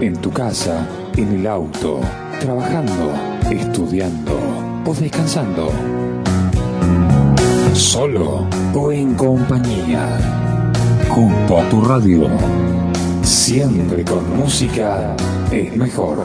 En tu casa, en el auto, trabajando, estudiando o descansando. Solo o en compañía. Junto a tu radio. Siempre con música es mejor.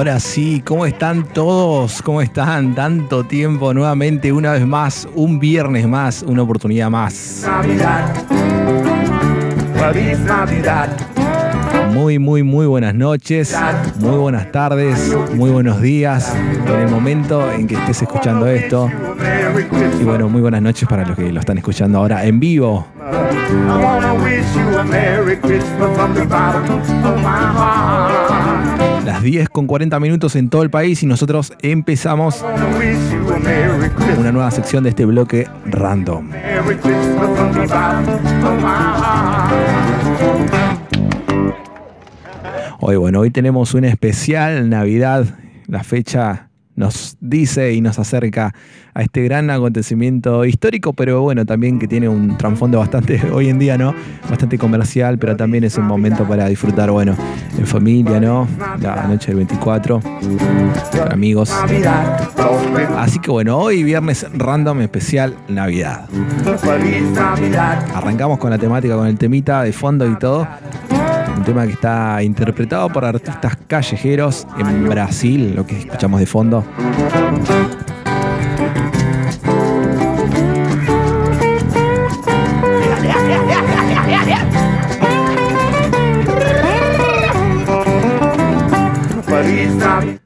Ahora sí, ¿cómo están todos? ¿Cómo están? Tanto tiempo nuevamente, una vez más, un viernes más, una oportunidad más. Navidad. Feliz Navidad. Muy, muy, muy buenas noches, muy buenas tardes, muy buenos días en el momento en que estés escuchando esto. Y bueno, muy buenas noches para los que lo están escuchando ahora en vivo. I Las 10 con 40 minutos en todo el país y nosotros empezamos una nueva sección de este bloque random. Hoy, bueno, hoy tenemos una especial Navidad. La fecha nos dice y nos acerca a este gran acontecimiento histórico, pero bueno, también que tiene un trasfondo bastante, hoy en día, ¿no? Bastante comercial, pero también es un momento para disfrutar, bueno, en familia, ¿no? La noche del 24, con amigos. Así que bueno, hoy viernes random especial Navidad. Arrancamos con la temática, con el temita de fondo y todo. Un tema que está interpretado por artistas callejeros en Brasil, lo que escuchamos de fondo.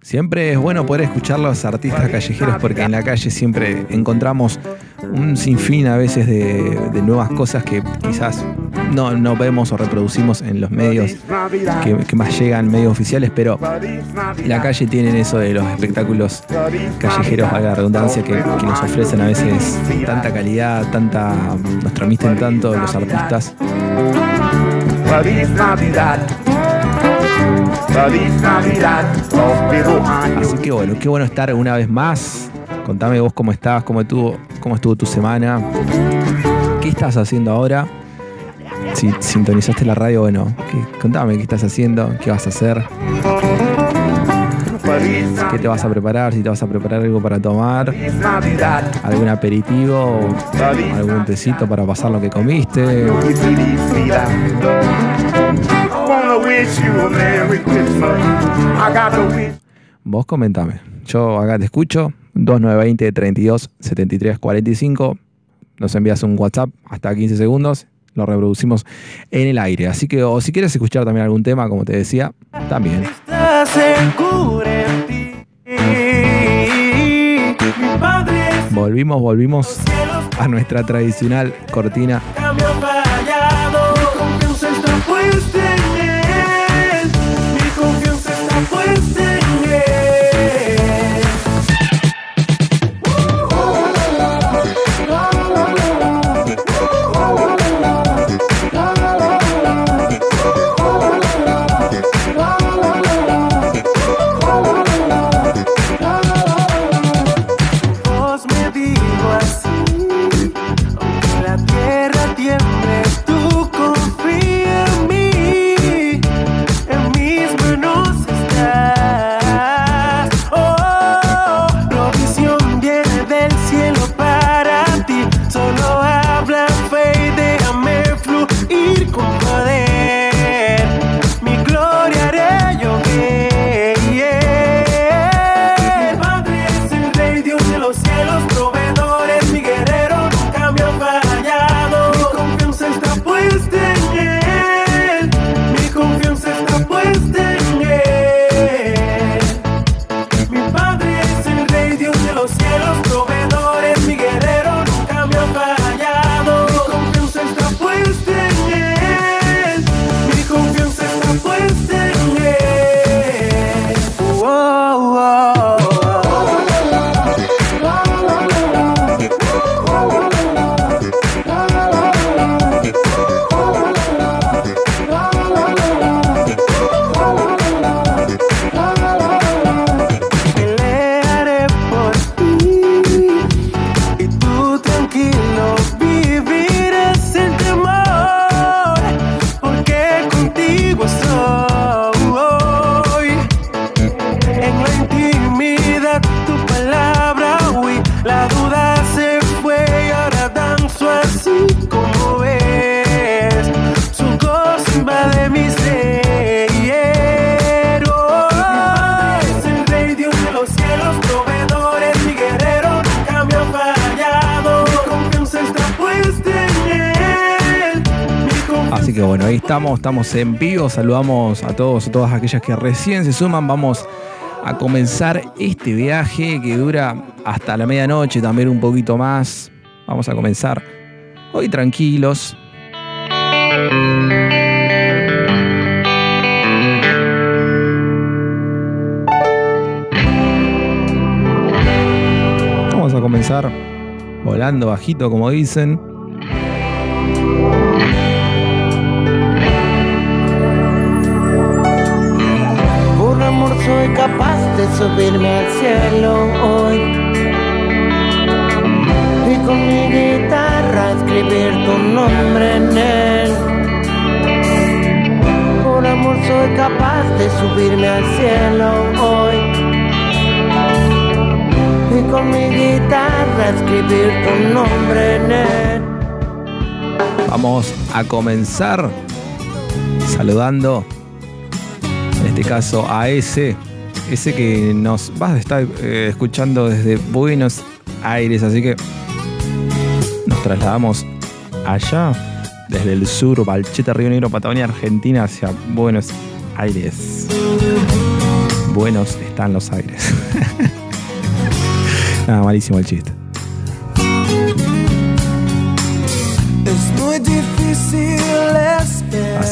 Siempre es bueno poder escuchar los artistas callejeros porque en la calle siempre encontramos un sinfín a veces de, nuevas cosas que quizás no, no vemos o reproducimos en los medios que, más llegan, medios oficiales, pero la calle tienen eso de los espectáculos callejeros, valga la redundancia, que, nos ofrecen a veces tanta calidad, tanta, nos transmiten tanto los artistas. Feliz Navidad. Próspero año. Así que bueno, qué bueno estar una vez más. Contame vos cómo estás, cómo estuvo, cómo estuvo tu semana, qué estás haciendo ahora. Si sintonizaste la radio, bueno, ¿qué- contame qué estás haciendo, qué vas a hacer, qué te vas a preparar, si te vas a preparar algo para tomar, algún aperitivo, algún tecito para pasar lo que comiste. Wish you a Merry Christmas. I got to wish. Vos comentame. Yo acá te escucho. 2920 32 73 45. Nos envías un WhatsApp hasta 15 segundos. Lo reproducimos en el aire. Así que, o si quieres escuchar también algún tema, como te decía, también. Volvimos, volvimos a nuestra tradicional cortina. Estamos, estamos en vivo. Saludamos a todos, a todas aquellas que recién se suman. Vamos a comenzar este viaje que dura hasta la medianoche, también un poquito más. Vamos a comenzar hoy tranquilos. Vamos a comenzar volando bajito, como dicen. Soy capaz de subirme al cielo hoy y con mi guitarra escribir tu nombre en. Por amor soy capaz de subirme al cielo hoy y con mi guitarra escribir tu nombre en él. Vamos a comenzar saludando, este caso a ese, ese que nos vas a estar eh, escuchando desde Buenos Aires, así que nos trasladamos allá, desde el sur, Valcheta, Río Negro, Patagonia, Argentina, hacia Buenos Aires. Buenos están los aires. Nada, malísimo el chiste.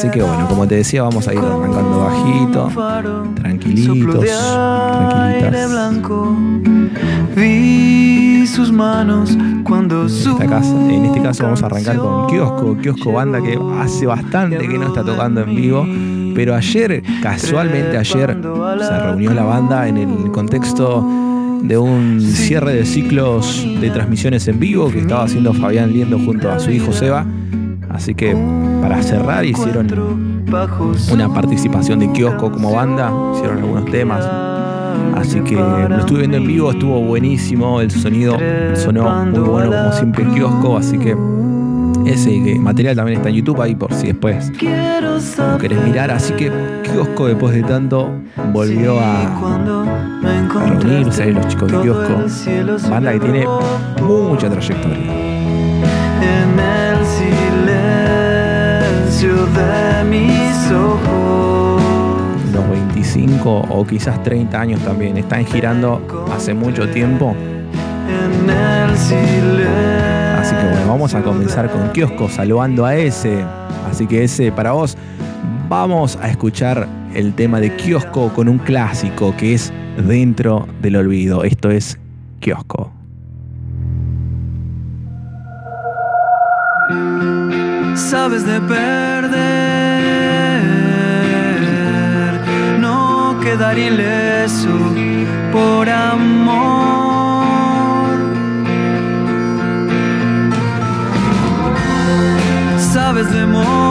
Así que bueno, como te decía, vamos a ir arrancando bajito, tranquilitos, tranquilitas. En, casa- en este caso vamos a arrancar con Kiosco, Kiosco Banda que hace bastante que no está tocando en vivo, pero ayer, casualmente ayer, se reunió la banda en el contexto de un cierre de ciclos de transmisiones en vivo que estaba haciendo Fabián Liendo junto a su hijo Seba. Así que para cerrar hicieron una participación de Kiosco como banda, hicieron algunos temas. Así que lo estuve viendo en vivo, estuvo buenísimo, el sonido sonó muy bueno como siempre Kiosco, así que ese material también está en YouTube ahí por si después lo querés mirar. Así que Kiosco después de tanto volvió a, a los chicos de Kiosco, banda que tiene mucha trayectoria. De mis ojos. Los 25 o quizás 30 años también, están girando hace mucho tiempo. En el silencio. Así que bueno, vamos a comenzar con Kiosco saludando a ese. Así que ese para vos, vamos a escuchar el tema de Kiosco con un clásico que es Dentro del Olvido. Esto es Kiosco. Sabes de perder, no quedar ileso por amor. Sabes de morir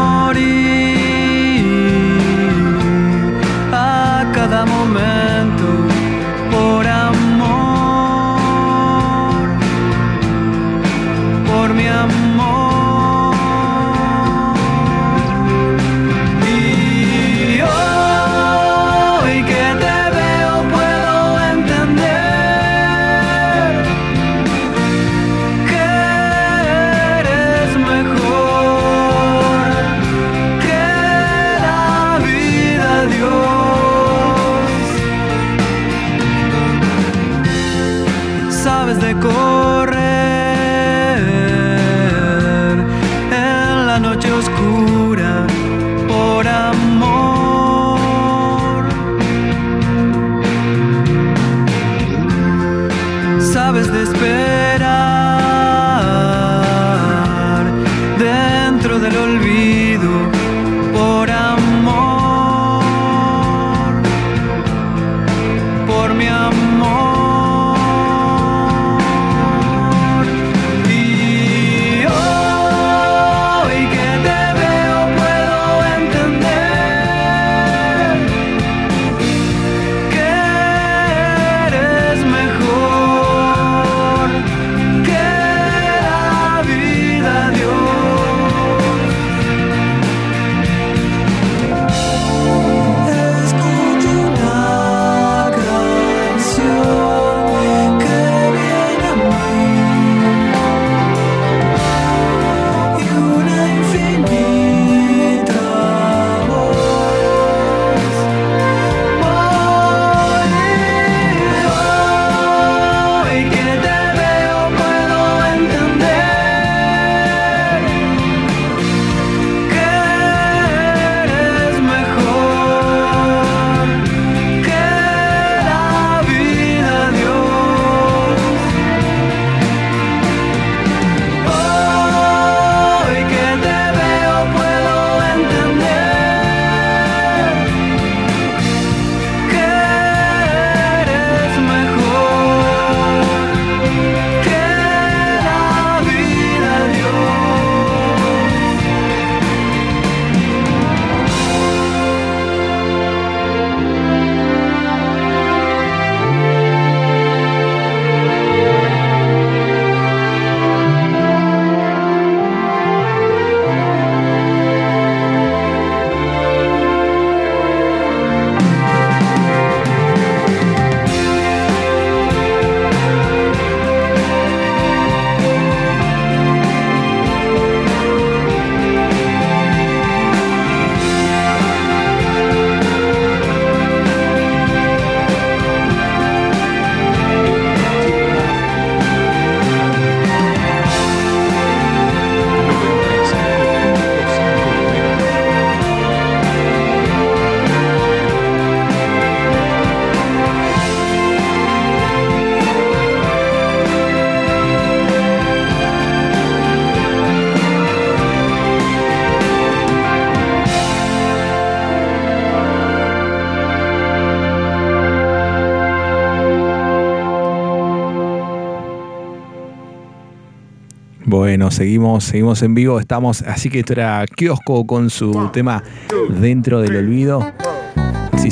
Seguimos, seguimos en vivo, estamos, así que esto era Kiosco con su tema Dentro del Olvido.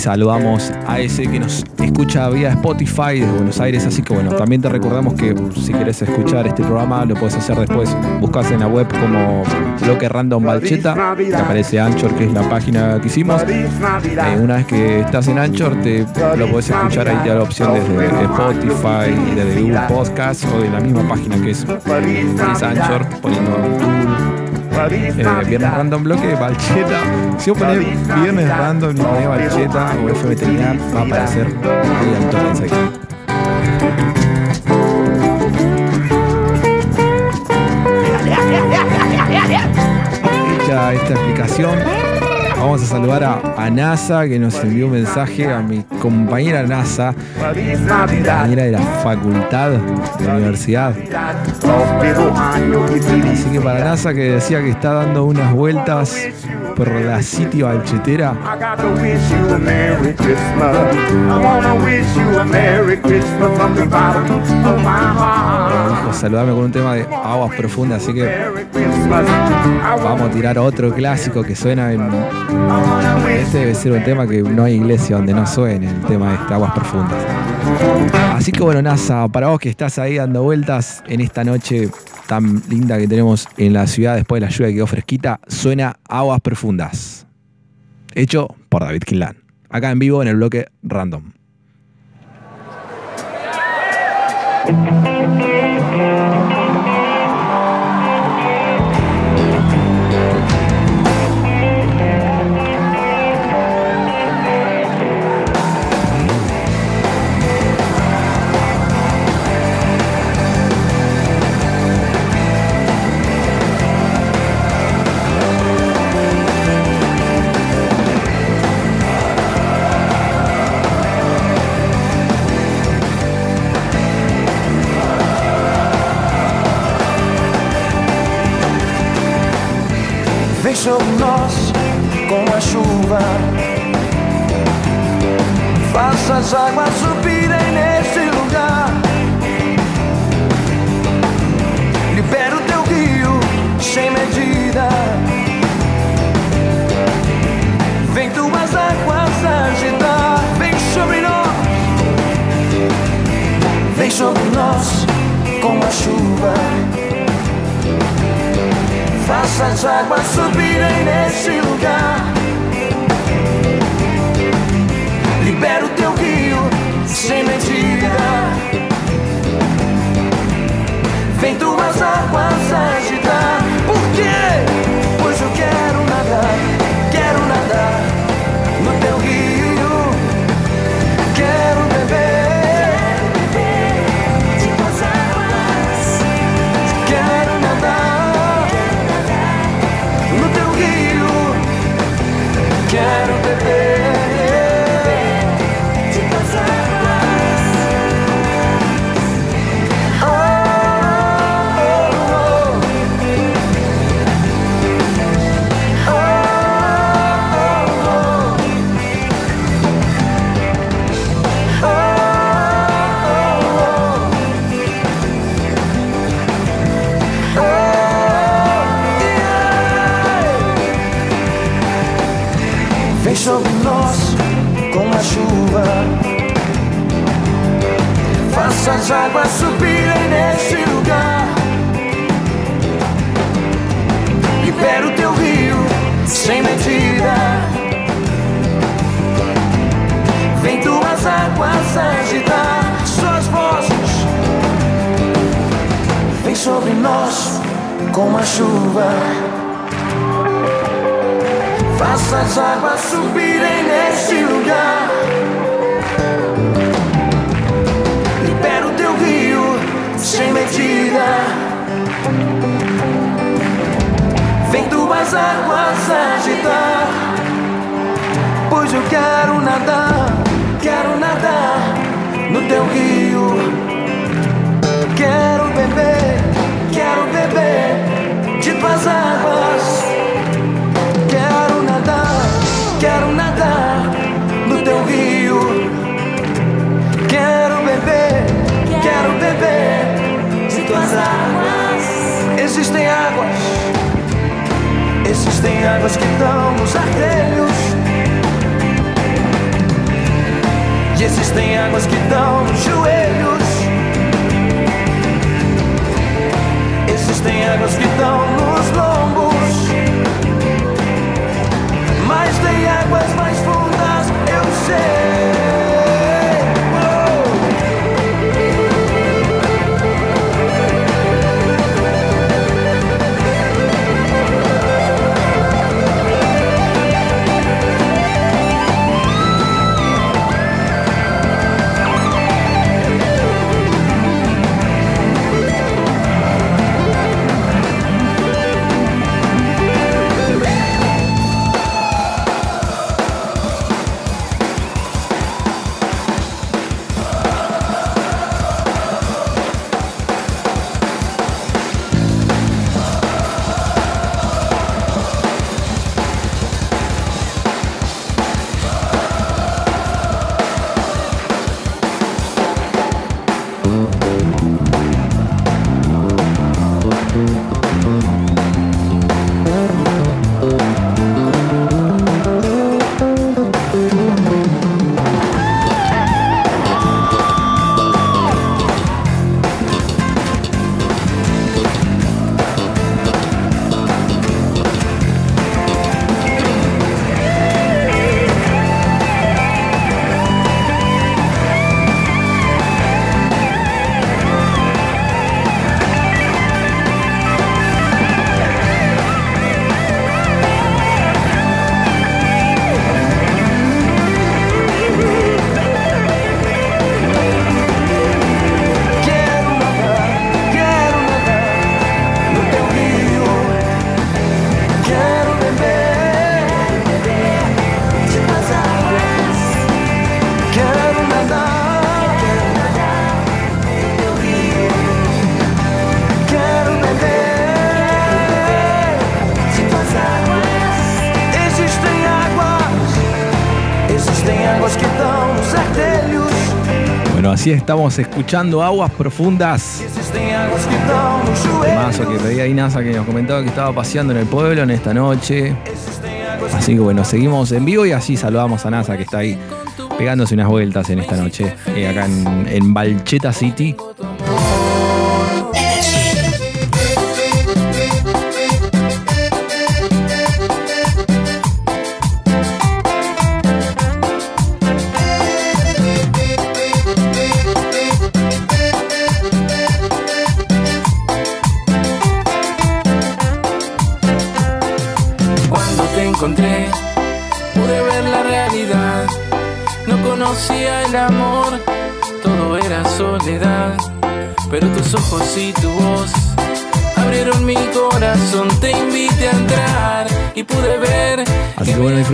Saludamos a ese que nos escucha vía Spotify de Buenos Aires, así que bueno, también te recordamos que si querés escuchar este programa lo puedes hacer después, buscas en la web como bloque random Balcheta, te aparece Anchor, que es la página que hicimos. Eh, una vez que estás en Anchor, te lo puedes escuchar ahí, te da la opción desde Spotify, desde Google Podcast o de la misma página que es, es Anchor, poniendo eh, viernes random bloque, Balcheta. Si vos ponés viernes random y ponés Balcheta o FMTNA, va a aparecer ahí al toque. Hecha esta explicación, vamos a saludar a, a NASA que nos envió un mensaje a mi compañera NASA, compañera de la facultad de la universidad. Así que para NASA que decía que está dando unas vueltas por la City Balchetera, I got to wish you a Merry Christmas. I wanna wish you a Merry Christmas from the bottom of my heart. dijo saludarme con un tema de aguas profundas, así que vamos a tirar otro clásico que suena en... Este debe ser un tema que no hay iglesia donde no suene, el tema de este, aguas profundas. Así que bueno, NASA, para vos que estás ahí dando vueltas en esta noche tan linda que tenemos en la ciudad después de la lluvia que quedó fresquita, suena Aguas Profundas. Hecho por David Kinlan. Acá en vivo en el bloque Random. Sobre nós com a chuva. Faça as águas subirem neste lugar. Libera o teu rio sem medida. Vem tuas águas agitar. Vem sobre nós. Vem sobre nós com a chuva. Faça as águas subirem neste lugar. Libera o teu rio sem medida. Vem tuas águas agitar. Por quê? Faça as águas subirem neste lugar. Libera o teu rio sem medida. Vem tuas águas agitar suas vozes. Vem sobre nós com a chuva. Faça as águas subirem neste lugar. Sem medida. Vem tuas águas agitar. Pois eu quero nadar, quero nadar no teu rio. Quero beber, quero beber de tuas águas. Quero nadar, quero nadar no teu rio. Quero beber, quero beber. Existem águas, existem águas que dão nos artelhos. E existem águas que dão nos joelhos. Existem águas que dão nos lombos. Mas tem águas mais fundas, eu sei. Así estamos escuchando Aguas Profundas. Águas que pedía Inasa que nos comentaba que estaba paseando en el pueblo en esta noche. Así que bueno, seguimos en vivo y así saludamos a NASA que está ahí pegándose unas vueltas en esta noche, eh, acá en, en Balcheta City.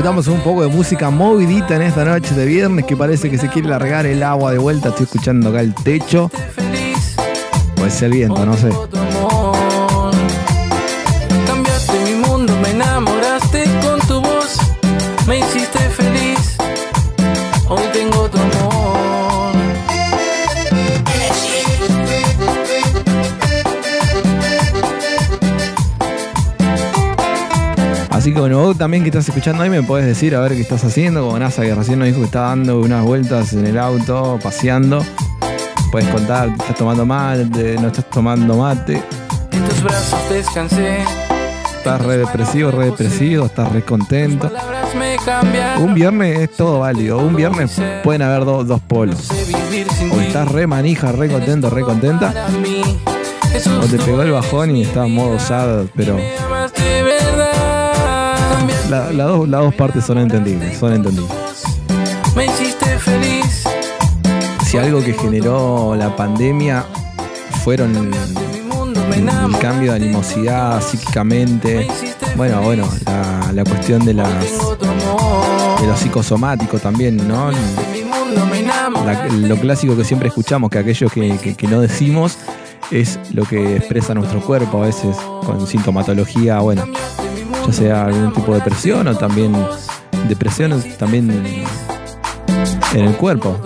Disfrutamos un poco de música movidita en esta noche de viernes que parece que se quiere largar el agua de vuelta. Estoy escuchando acá el techo. Puede ser viento, no sé. También que estás escuchando ahí me puedes decir a ver qué estás haciendo. Como NASA que recién nos dijo que está dando unas vueltas en el auto, paseando. Puedes contar, estás tomando mate, no estás tomando mate. En tus brazos descansé. Estás re depresivo, re depresivo, estás re contento. Un viernes es todo válido. Un viernes pueden haber do- dos polos. O estás re manija, re contento, re contenta. O te pegó el bajón y estás modo sad, pero La- las dos, las dos partes son entendibles, son entendibles. Me hiciste feliz. Si algo que generó la pandemia fueron el, cambio de animosidad psíquicamente. Bueno, bueno, la, la cuestión de las de lo psicosomático también, ¿no? La- lo clásico que siempre escuchamos, que aquello que, que- que no decimos es lo que expresa nuestro cuerpo, a veces con sintomatología, bueno, ya sea algún tipo de depresión o también depresión también en el cuerpo.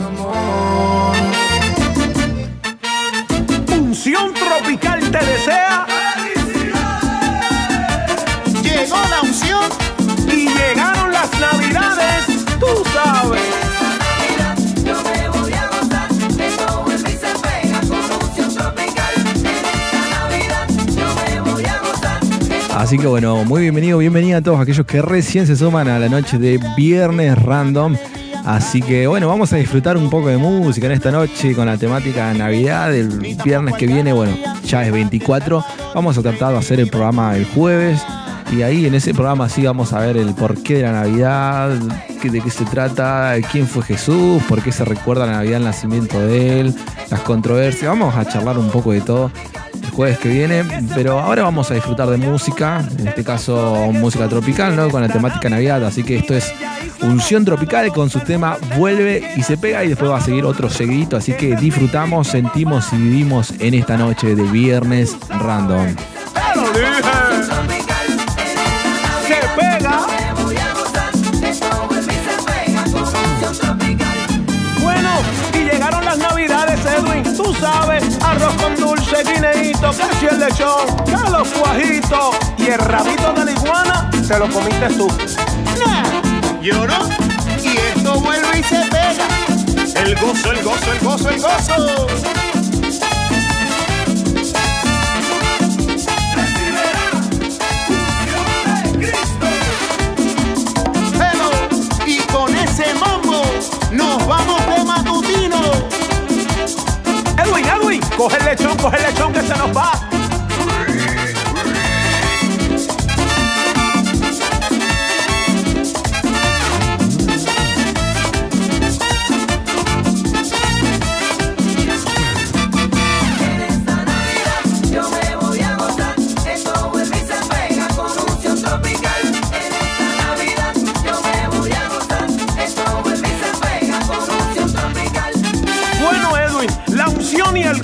Así que bueno, muy bienvenido, bienvenida a todos aquellos que recién se suman a la noche de Viernes Random. Así que bueno, vamos a disfrutar un poco de música en esta noche con la temática Navidad. El viernes que viene, bueno, ya es 24. Vamos a tratar de hacer el programa el jueves. Y ahí en ese programa sí vamos a ver el porqué de la Navidad, de qué se trata, quién fue Jesús, por qué se recuerda la Navidad, el nacimiento de él, las controversias. Vamos a charlar un poco de todo jueves que viene, pero ahora vamos a disfrutar de música, en este caso música tropical, ¿no? Con la temática Navidad, así que esto es Unción Tropical con su tema Vuelve y se pega y después va a seguir otro seguidito, así que disfrutamos, sentimos y vivimos en esta noche de Viernes Random. Bueno, y llegaron las navidades. Tú sabes, con dulce, guineíto, que si el lechón, que los cuajitos. Y el rabito de la iguana, te lo comiste tú. Yo no. Y esto vuelve y se pega. El gozo, el gozo, el gozo, el gozo. Coge el lechón, coge el lechón que se nos va.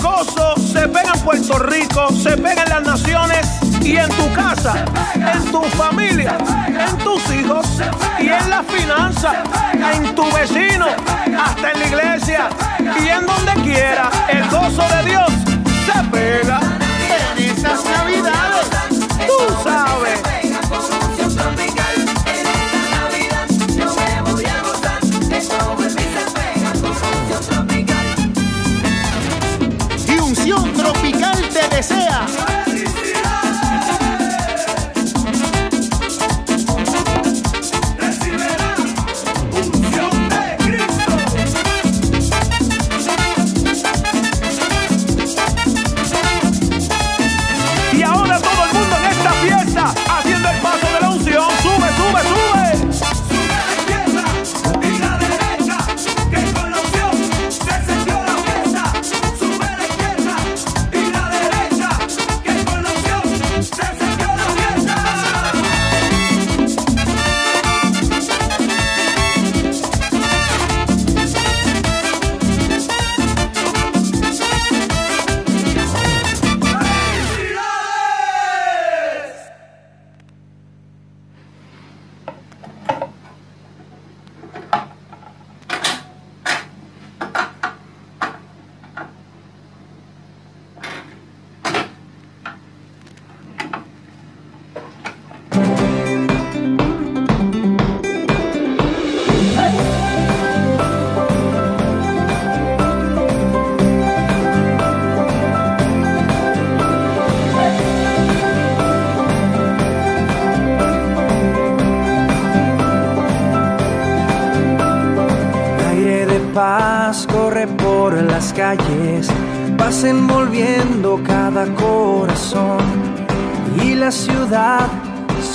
Gozo se pegan en Puerto Rico, se pegan en las naciones y en tu casa, en tu familia, en tus hijos y en las finanzas, en tu vecino, hasta en la iglesia y en donde quiera. El gozo de Dios se pega En esas navidades. Tú sabes.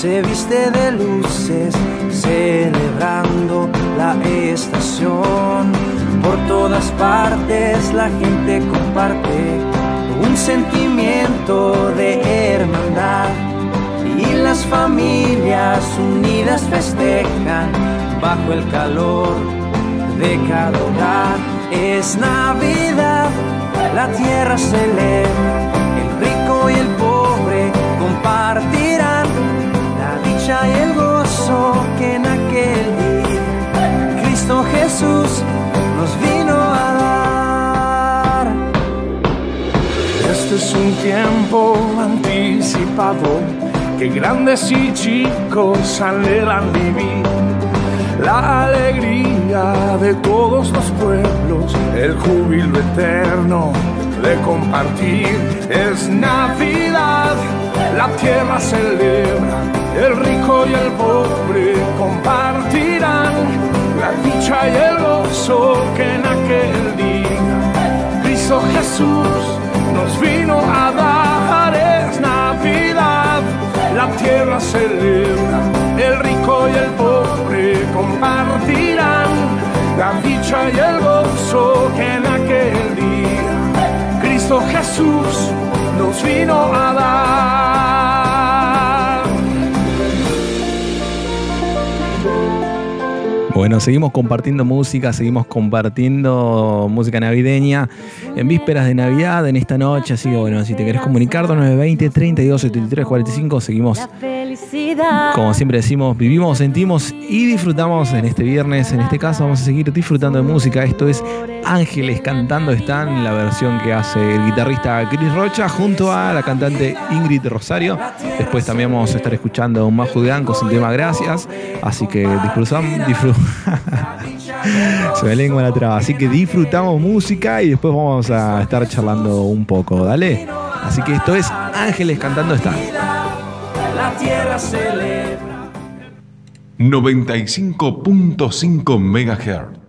Se viste de luces, celebrando la estación. Por todas partes la gente comparte un sentimiento de hermandad y las familias unidas festejan bajo el calor de cada hogar. Es Navidad, la tierra se tiempo anticipado que grandes y chicos anhelan vivir. la alegría de todos los pueblos, el júbilo eterno de compartir. Es Navidad, la tierra celebra, el rico y el pobre compartirán la dicha y el gozo que en aquel día Cristo Jesús vino a dar. Es Navidad, la tierra celebra, el rico y el pobre compartirán la dicha y el gozo que en aquel día Cristo Jesús nos vino a dar. Bueno, seguimos compartiendo música, seguimos compartiendo música navideña en vísperas de Navidad, en esta noche. Así que bueno, si te querés comunicar, 920 32 73 45, seguimos Como siempre decimos, vivimos, sentimos y disfrutamos en este viernes. En este caso vamos a seguir disfrutando de música. Esto es Ángeles cantando están, la versión que hace el guitarrista Chris Rocha junto a la cantante Ingrid Rosario. Después también vamos a estar escuchando un Majo con el tema Gracias. Así que disfrutamos, disfrut- Se me lengua la traba. Así que disfrutamos música y después vamos a estar charlando un poco. Dale. Así que esto es Ángeles cantando están. La tierra celebra. 95.5 MHz.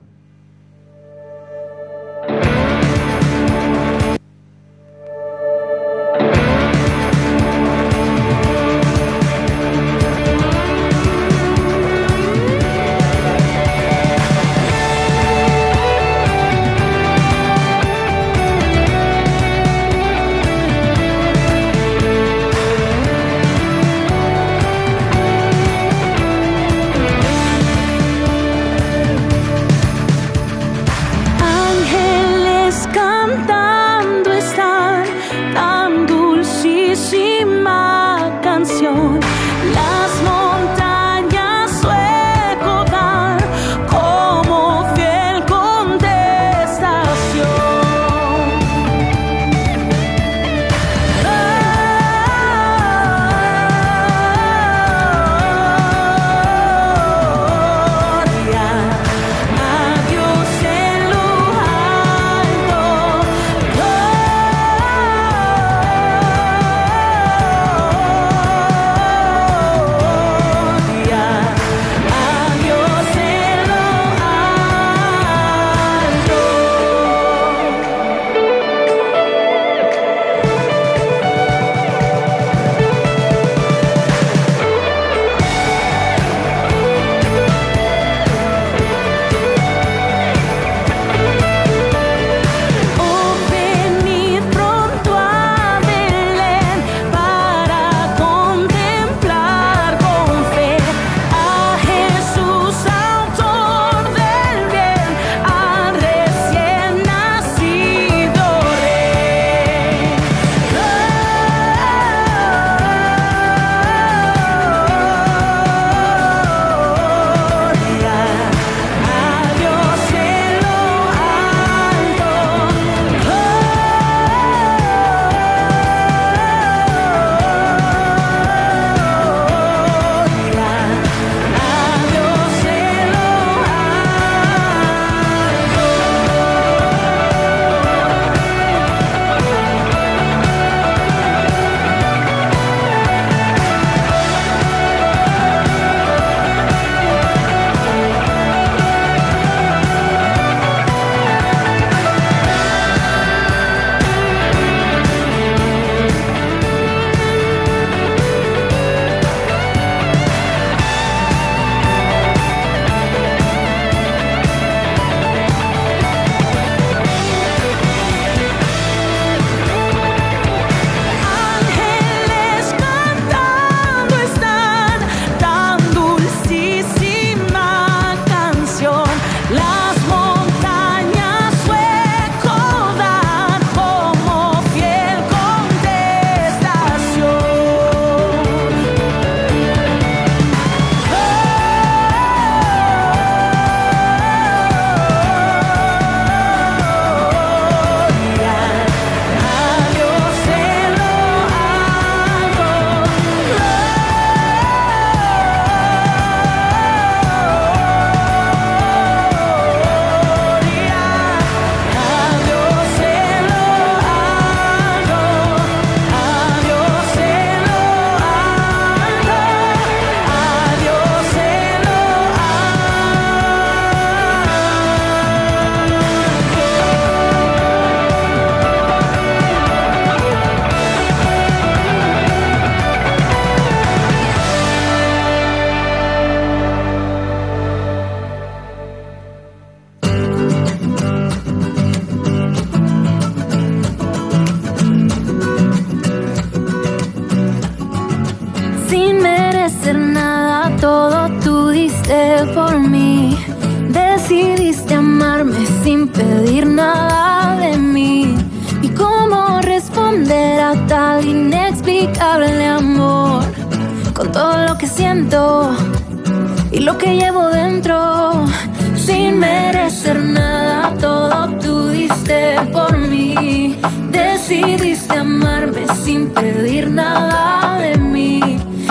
sin pedir nada de mí.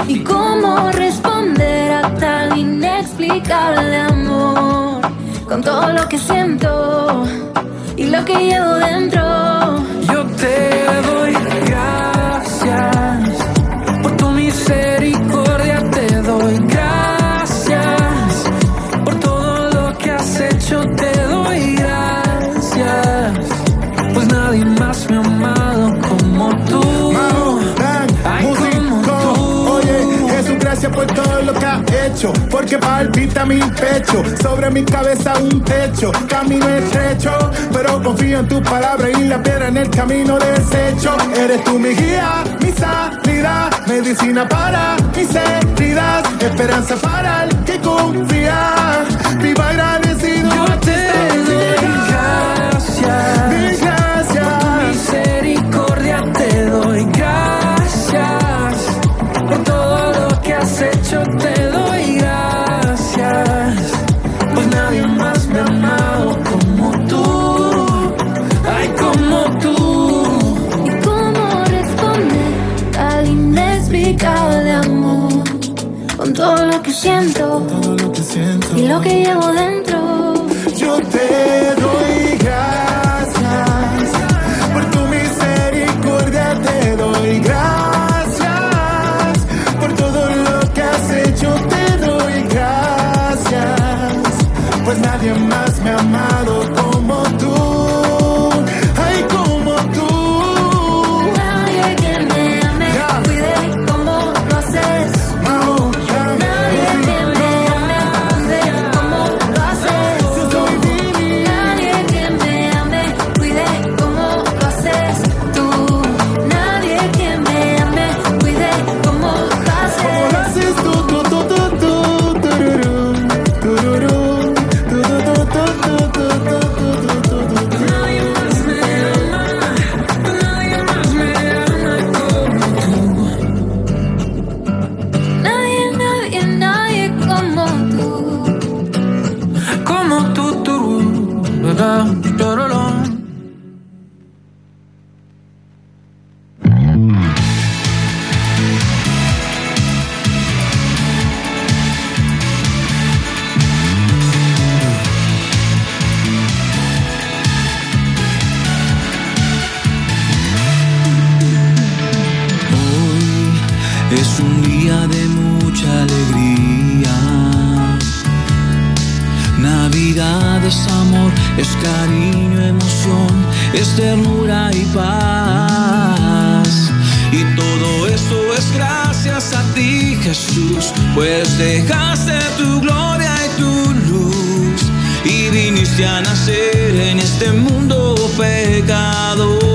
¿Y cómo responder a tal inexplicable amor? Con todo lo que siento y lo que llevo dentro. que palpita mi pecho. Sobre mi cabeza un techo, camino estrecho. Pero confío en tus palabras y la piedra en el camino deshecho. Eres tú mi guía, mi salida, medicina para mis heridas, esperanza para el que confía. lo que. pues dejaste tu gloria y tu luz y viniste a nacer en este mundo pecador.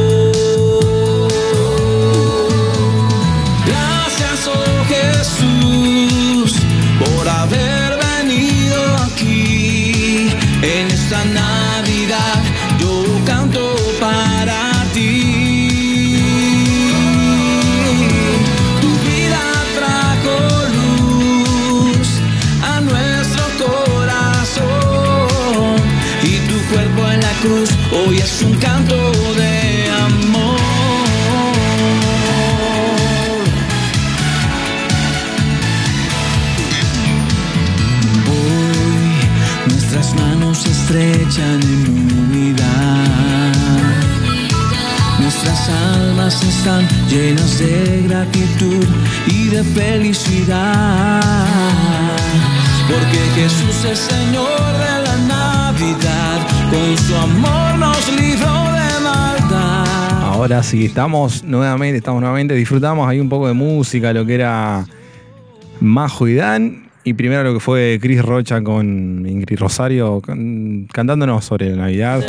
y de felicidad. Porque Jesús es Señor de la Navidad, con su amor nos libró de maldad. Ahora sí, estamos nuevamente, estamos nuevamente, disfrutamos ahí un poco de música, lo que era Majo y Dan. Y primero lo que fue Cris Rocha con Ingrid Rosario cantándonos sobre la Navidad.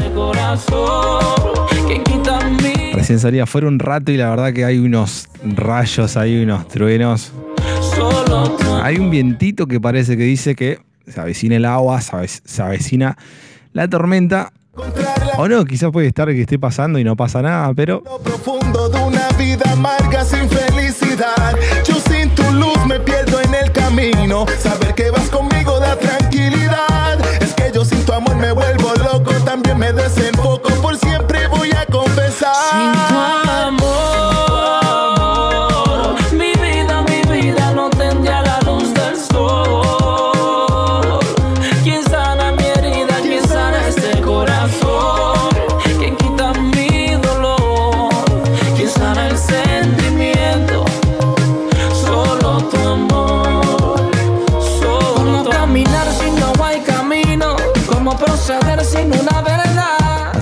Sensaría fuera un rato y la verdad que hay unos rayos, hay unos truenos. Hay un vientito que parece que dice que se avecina el agua, se avecina la tormenta. O no, quizás puede estar que esté pasando y no pasa nada, pero. Lo profundo de una vida amarga sin felicidad. Yo sin tu luz me pierdo en el camino. Saber que vas conmigo da tranquilidad. Es que yo sin tu amor me vuelvo loco, también me desen confesar. Sin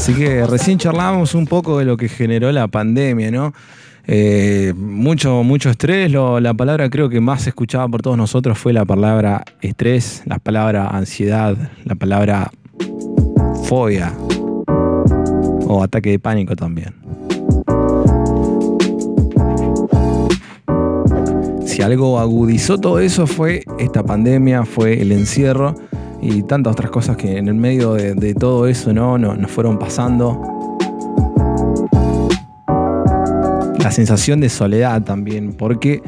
Así que recién charlábamos un poco de lo que generó la pandemia, ¿no? Eh, mucho, mucho estrés. la palabra creo que más escuchada por todos nosotros fue la palabra estrés, la palabra ansiedad, la palabra fobia o ataque de pánico también. Si algo agudizó todo eso fue esta pandemia, fue el encierro y tantas otras cosas que en el medio de, todo eso ¿no? No- nos fueron pasando. La sensación de soledad también, porque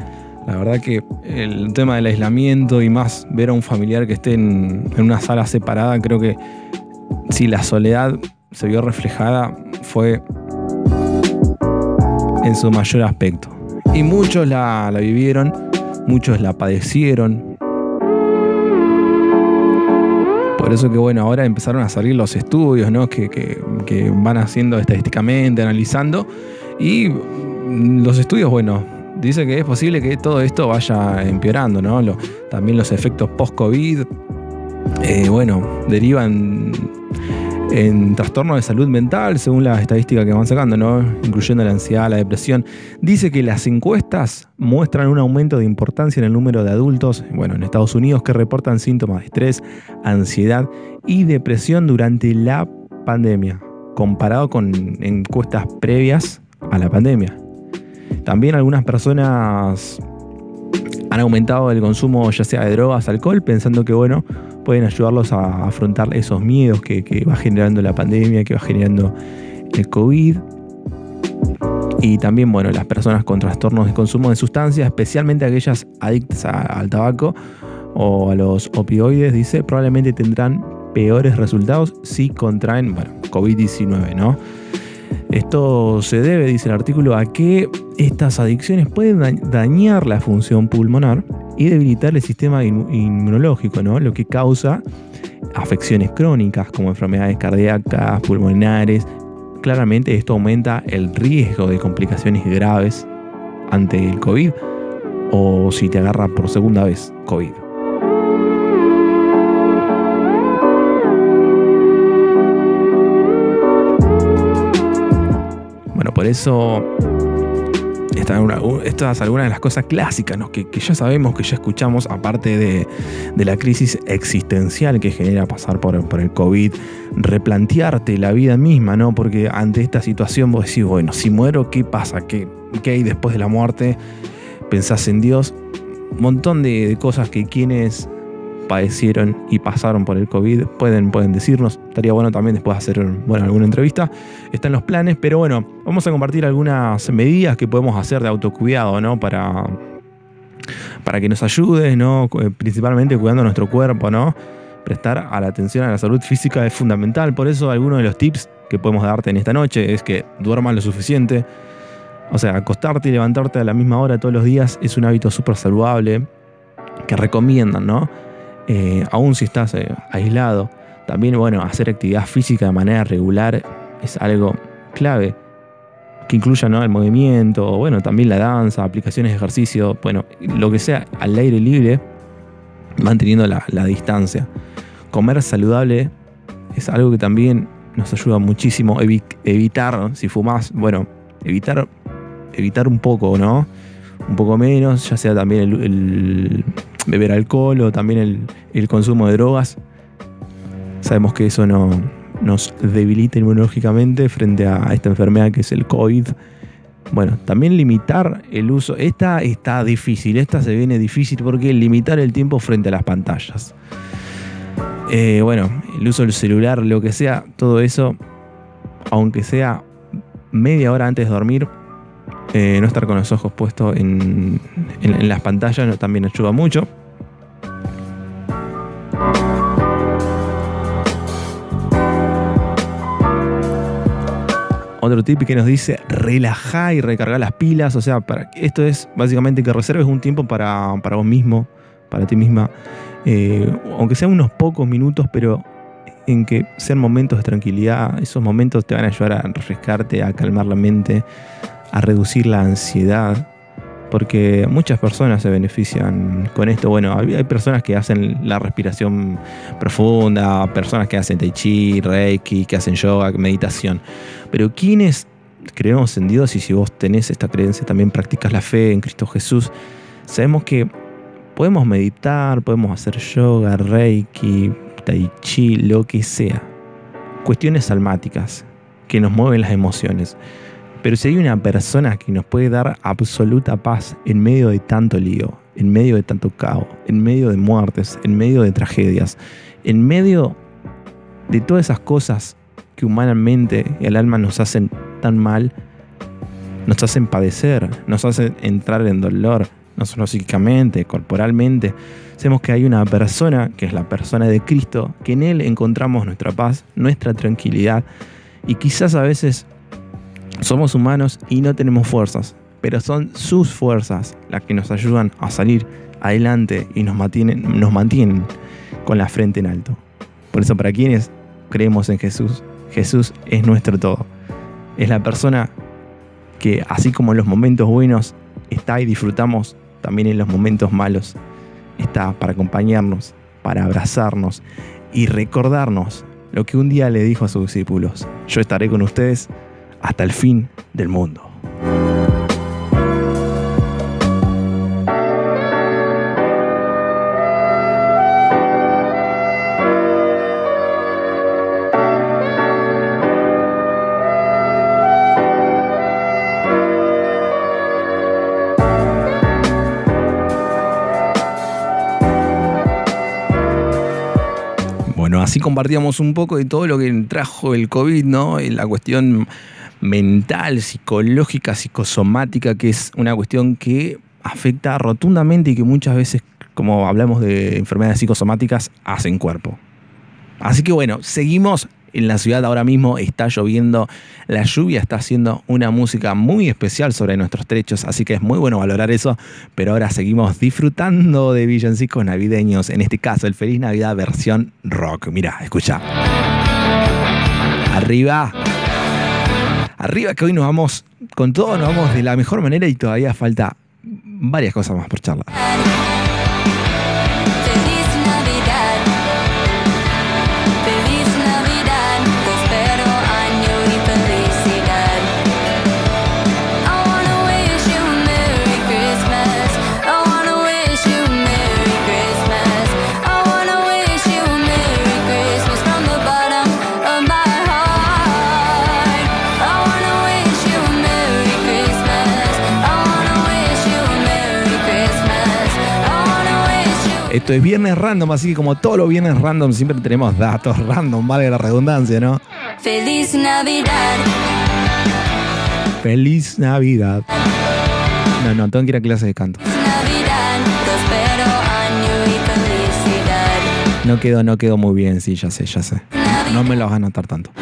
la verdad que el tema del aislamiento y más ver a un familiar que esté en, una sala separada, creo que si la soledad se vio reflejada fue en su mayor aspecto. Y muchos la vivieron, muchos la padecieron. Por eso que bueno, ahora empezaron a salir los estudios, ¿no? Que, que- que van haciendo estadísticamente, analizando. Y los estudios, bueno, dice que es posible que todo esto vaya empeorando, ¿no? También los efectos post-COVID, eh, bueno, derivan en trastornos de salud mental, según las estadísticas que van sacando, incluyendo la ansiedad, la depresión. Dice que las encuestas muestran un aumento de importancia en el número de adultos, bueno, en Estados Unidos, que reportan síntomas de estrés, ansiedad y depresión durante la pandemia, comparado con encuestas previas a la pandemia. También algunas personas han aumentado el consumo ya sea de drogas, alcohol, pensando que bueno, pueden ayudarlos a afrontar esos miedos que, que va generando la pandemia, que va generando el COVID. Y también, bueno, las personas con trastornos de consumo de sustancias, especialmente aquellas adictas al tabaco o a los opioides, dice, probablemente tendrán peores resultados si contraen, bueno, COVID-19, ¿no? Esto se debe, dice el artículo, a que estas adicciones pueden da- dañar la función pulmonar y debilitar el sistema inmu- inmunológico, ¿no? Lo que causa afecciones crónicas como enfermedades cardíacas, pulmonares. Claramente esto aumenta el riesgo de complicaciones graves ante el COVID o si te agarra por segunda vez COVID. Por eso esta, una- u- esta es alguna de las cosas clásicas ¿no? que, ya sabemos, que ya escuchamos, aparte de, la crisis existencial que genera pasar por, el COVID, replantearte la vida misma, ¿no? Porque ante esta situación vos decís, bueno, si muero, ¿qué pasa? ¿Qué, qué hay después de la muerte? Pensás en Dios. Un montón de, de cosas que quienes padecieron y pasaron por el COVID pueden, pueden decirnos. Estaría bueno también después hacer bueno, alguna entrevista. Están los planes, pero bueno, vamos a compartir algunas medidas que podemos hacer de autocuidado, ¿no? Para, para que nos ayude, ¿no? Cu- Principalmente cuidando nuestro cuerpo, ¿no? Prestar a la atención a la salud física es fundamental. Por eso algunos de los tips que podemos darte en esta noche es que duermas lo suficiente. O sea, acostarte y levantarte a la misma hora todos los días es un hábito súper saludable que recomiendan, ¿no? Eh, aún si estás eh, aislado. También, bueno, hacer actividad física de manera regular es algo clave. Que incluya ¿no? el movimiento, bueno, también la danza, aplicaciones de ejercicio, bueno, lo que sea al aire libre, manteniendo la, distancia. Comer saludable es algo que también nos ayuda muchísimo. Evi- evitar, si fumas, bueno, evitar, evitar un poco, ¿no? Un poco menos, ya sea también el beber alcohol o también el, consumo de drogas. Sabemos que eso no, nos debilita inmunológicamente frente a esta enfermedad que es el COVID. Bueno, también limitar el uso. Esta está difícil, esta se viene difícil porque limitar el tiempo frente a las pantallas. Eh, bueno, el uso del celular, lo que sea, todo eso, aunque sea media hora antes de dormir, eh, no estar con los ojos puestos en, en- las pantallas también ayuda mucho. Otro tip que nos dice relajar y recargar las pilas. O sea, para, esto es básicamente que reserves un tiempo para, para vos mismo, para ti misma. eh, aunque sean unos pocos minutos, pero en que sean momentos de tranquilidad. Esos momentos te van a ayudar a refrescarte, a calmar la mente, a reducir la ansiedad. Porque muchas personas se benefician con esto. Bueno, hay personas que hacen la respiración profunda, personas que hacen tai chi, reiki, que hacen yoga, meditación. Pero quienes creemos en Dios y si vos tenés esta creencia, también practicas la fe en Cristo Jesús, sabemos que podemos meditar, podemos hacer yoga, reiki, tai chi, lo que sea. Cuestiones almáticas que nos mueven las emociones. Pero si hay una persona que nos puede dar absoluta paz en medio de tanto lío, en medio de tanto caos, en medio de muertes, en medio de tragedias, en medio de todas esas cosas que humanamente al alma nos hacen tan mal, nos hacen padecer, nos hacen entrar en dolor, no solo psíquicamente, corporalmente. Sabemos que hay una persona, que es la persona de Cristo, que en Él encontramos nuestra paz, nuestra tranquilidad y quizás a veces somos humanos y no tenemos fuerzas, pero son sus fuerzas las que nos ayudan a salir adelante y nos mantienen, con la frente en alto. Por eso para quienes creemos en Jesús, Jesús es nuestro todo. Es la persona que así como en los momentos buenos está y disfrutamos, también en los momentos malos está para acompañarnos, para abrazarnos y recordarnos lo que un día le dijo a sus discípulos. Yo estaré con ustedes hasta el fin del mundo. Bueno, así compartíamos un poco de todo lo que trajo el COVID, ¿no? La cuestión mental, psicológica, psicosomática, que es una cuestión que afecta rotundamente y que muchas veces, como hablamos de enfermedades psicosomáticas, hacen cuerpo. Así que bueno, seguimos en la ciudad ahora mismo, está lloviendo, la lluvia está haciendo una música muy especial sobre nuestros techos, así que es muy bueno valorar eso, pero ahora seguimos disfrutando de villancicos navideños, en este caso el Feliz Navidad versión rock. Mira, escucha. Arriba. Arriba que hoy nos vamos con todo, nos vamos de la mejor manera y todavía falta varias cosas más por charlar. Esto es viernes random, así que como todos los viernes random siempre tenemos datos random, vale la redundancia, ¿no? Feliz Navidad. Feliz Navidad. No, no, tengo que ir a clases de canto. Navidad, prospero año y felicidad. No quedó, no quedó muy bien, sí, ya sé, ya sé. No me lo vas a notar tanto.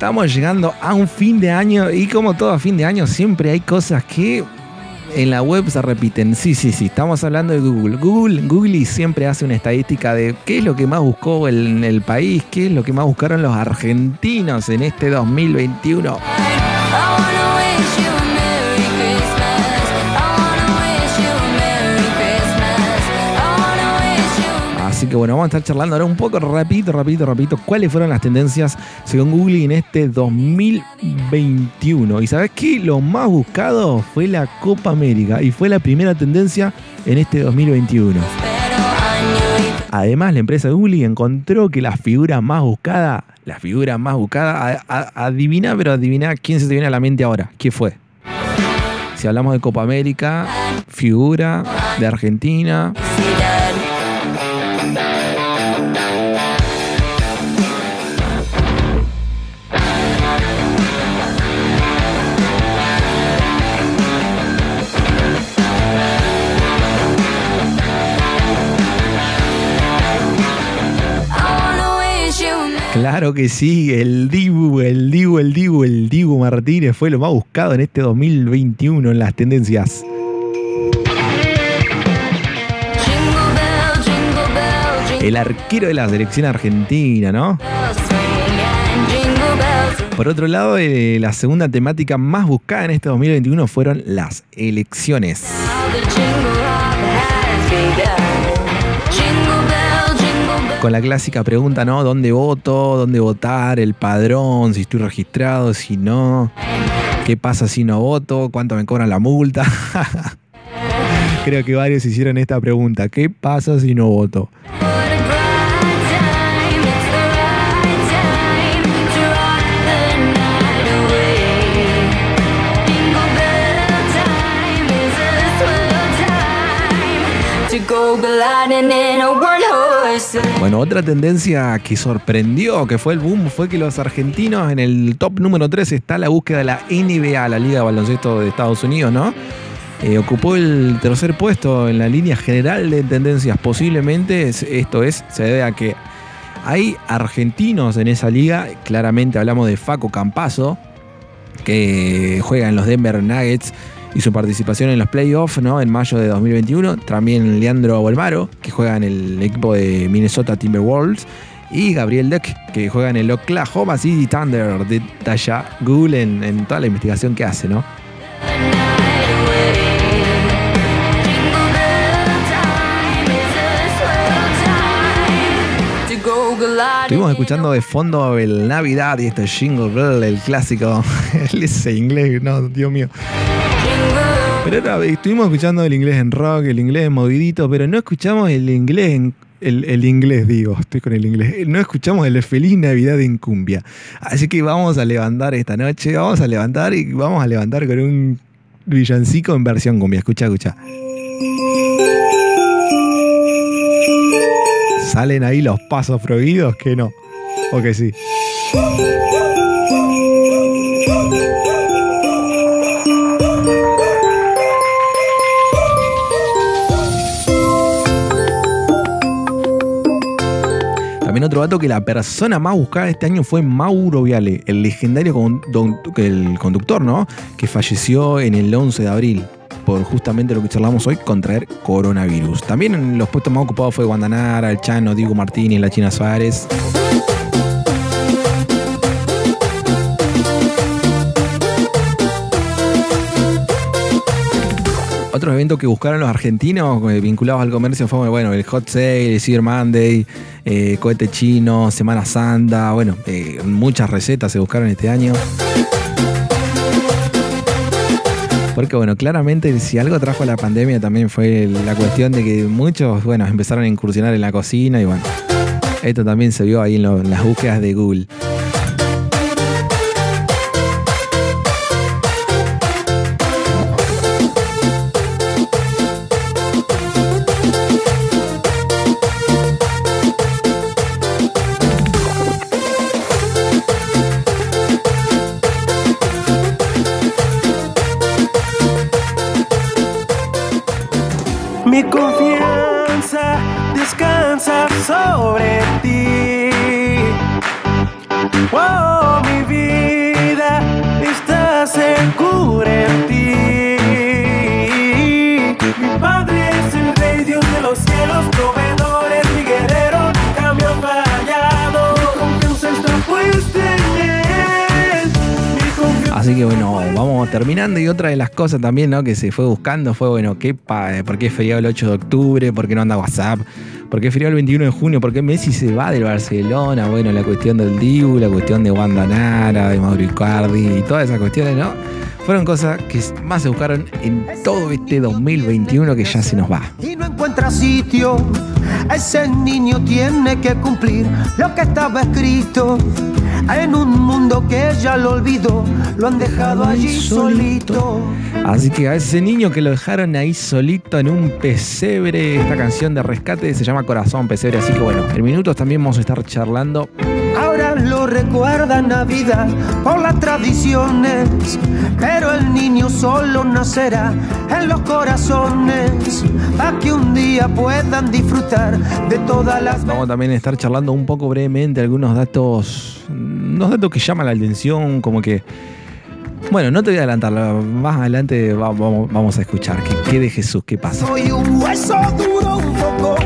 Estamos llegando a un fin de año y como todo fin de año siempre hay cosas que en la web se repiten. Sí, sí, sí, estamos hablando de Google. Google, Google siempre hace una estadística de qué es lo que más buscó el, el país, qué es lo que más buscaron los argentinos en este 2021. Así que bueno, vamos a estar charlando ahora un poco rapidito, rapidito, rapidito, cuáles fueron las tendencias según Google en este 2021. ¿Y sabes qué? Lo más buscado fue la Copa América y fue la primera tendencia en este 2021. Además, la empresa Google encontró que la figura más buscada, la figura más buscada, adivina, pero adivina quién se te viene a la mente ahora. ¿Quién fue? Si hablamos de Copa América, figura de Argentina. Claro que sí, el Dibu, el Dibu, el Dibu, el Dibu Martínez fue lo más buscado en este 2021 en las tendencias. El arquero de la selección argentina, ¿no? Por otro lado, eh, la segunda temática más buscada en este 2021 fueron las elecciones. Con la clásica pregunta, ¿no? ¿Dónde voto? ¿Dónde votar? El padrón, si estoy registrado, si no. ¿Qué pasa si no voto? ¿Cuánto me cobran la multa? Creo que varios hicieron esta pregunta. ¿Qué pasa si no voto? To go gliding in a. Bueno, otra tendencia que sorprendió, que fue el boom, fue que los argentinos en el top número 3 está la búsqueda de la NBA, la Liga de Baloncesto de Estados Unidos, ¿no? Eh, ocupó el tercer puesto en la línea general de tendencias. Posiblemente es- esto es, se debe a que hay argentinos en esa liga. Claramente hablamos de Faco Campazo, que juega en los Denver Nuggets y su participación en los playoffs ¿no? en mayo de 2021. También Leandro Bolmaro, que juega en el equipo de Minnesota Timberwolves. Y Gabriel Deck, que juega en el Oklahoma City Thunder. Detalla Google en, en toda la investigación que hace, ¿no? Estuvimos escuchando de fondo el Navidad y este Jingle Bell, el clásico. Ese inglés, no, Dios mío. Pero ahora estuvimos escuchando el inglés en rock, el inglés en movidito, pero no escuchamos el inglés en. El, el inglés, digo, estoy con el inglés. No escuchamos el Feliz Navidad en cumbia. Así que vamos a levantar esta noche, vamos a levantar y vamos a levantar con un villancico en versión cumbia. Escucha, escucha. ¿Salen ahí los pasos prohibidos? Que no. O que sí. También otro dato que la persona más buscada este año fue Mauro Viale, el legendario el conductor, ¿no? Que falleció en el 11 de abril justamente lo que charlamos hoy, contraer coronavirus. También en los puestos más ocupados fue Guandanara, El Chano, Diego Martínez, La China Suárez. Otros eventos que buscaron los argentinos eh, vinculados al comercio fue bueno, el Hot Sale, el Cyber Monday, eh, Cohete Chino, Semana Santa, bueno, eh, muchas recetas se buscaron este año. Porque bueno, claramente si algo trajo la pandemia también fue la cuestión de que muchos, bueno, empezaron a incursionar en la cocina y bueno, esto también se vio ahí en, las búsquedas de Google. Bueno, vamos terminando y otra de las cosas también ¿no? que se fue buscando fue, bueno, ¿qué pa- ¿por qué es feriado el 8 de octubre? ¿Por qué no anda WhatsApp? ¿Por qué es feriado el 21 de junio? ¿Por qué Messi se va del Barcelona? Bueno, la cuestión del Dibu, la cuestión de Wanda Nara, de Mauro Icardi y todas esas cuestiones, ¿no? Fueron cosas que más se buscaron en todo este 2021 que ya se nos va. y no encuentra sitio. Ese niño tiene que cumplir lo que estaba escrito. En un mundo que ya lo olvidó, lo han dejado allí solito. Así que a ese niño que lo dejaron ahí solito en un pesebre, esta canción de rescate se llama Corazón Pesebre. Así que bueno, en minutos también vamos a estar charlando. Ahora lo recuerda Navidad por las tradiciones, pero el niño solo nacerá en los corazones, para que un día puedan disfrutar de todas las Vamos también a estar charlando un poco brevemente algunos datos, unos datos que llaman la atención, como que... Bueno, no te voy a adelantar, más adelante va- vamos, vamos a escuchar. ¿Qué, qué de Jesús? ¿Qué pasa? Soy un hueso duro, un poco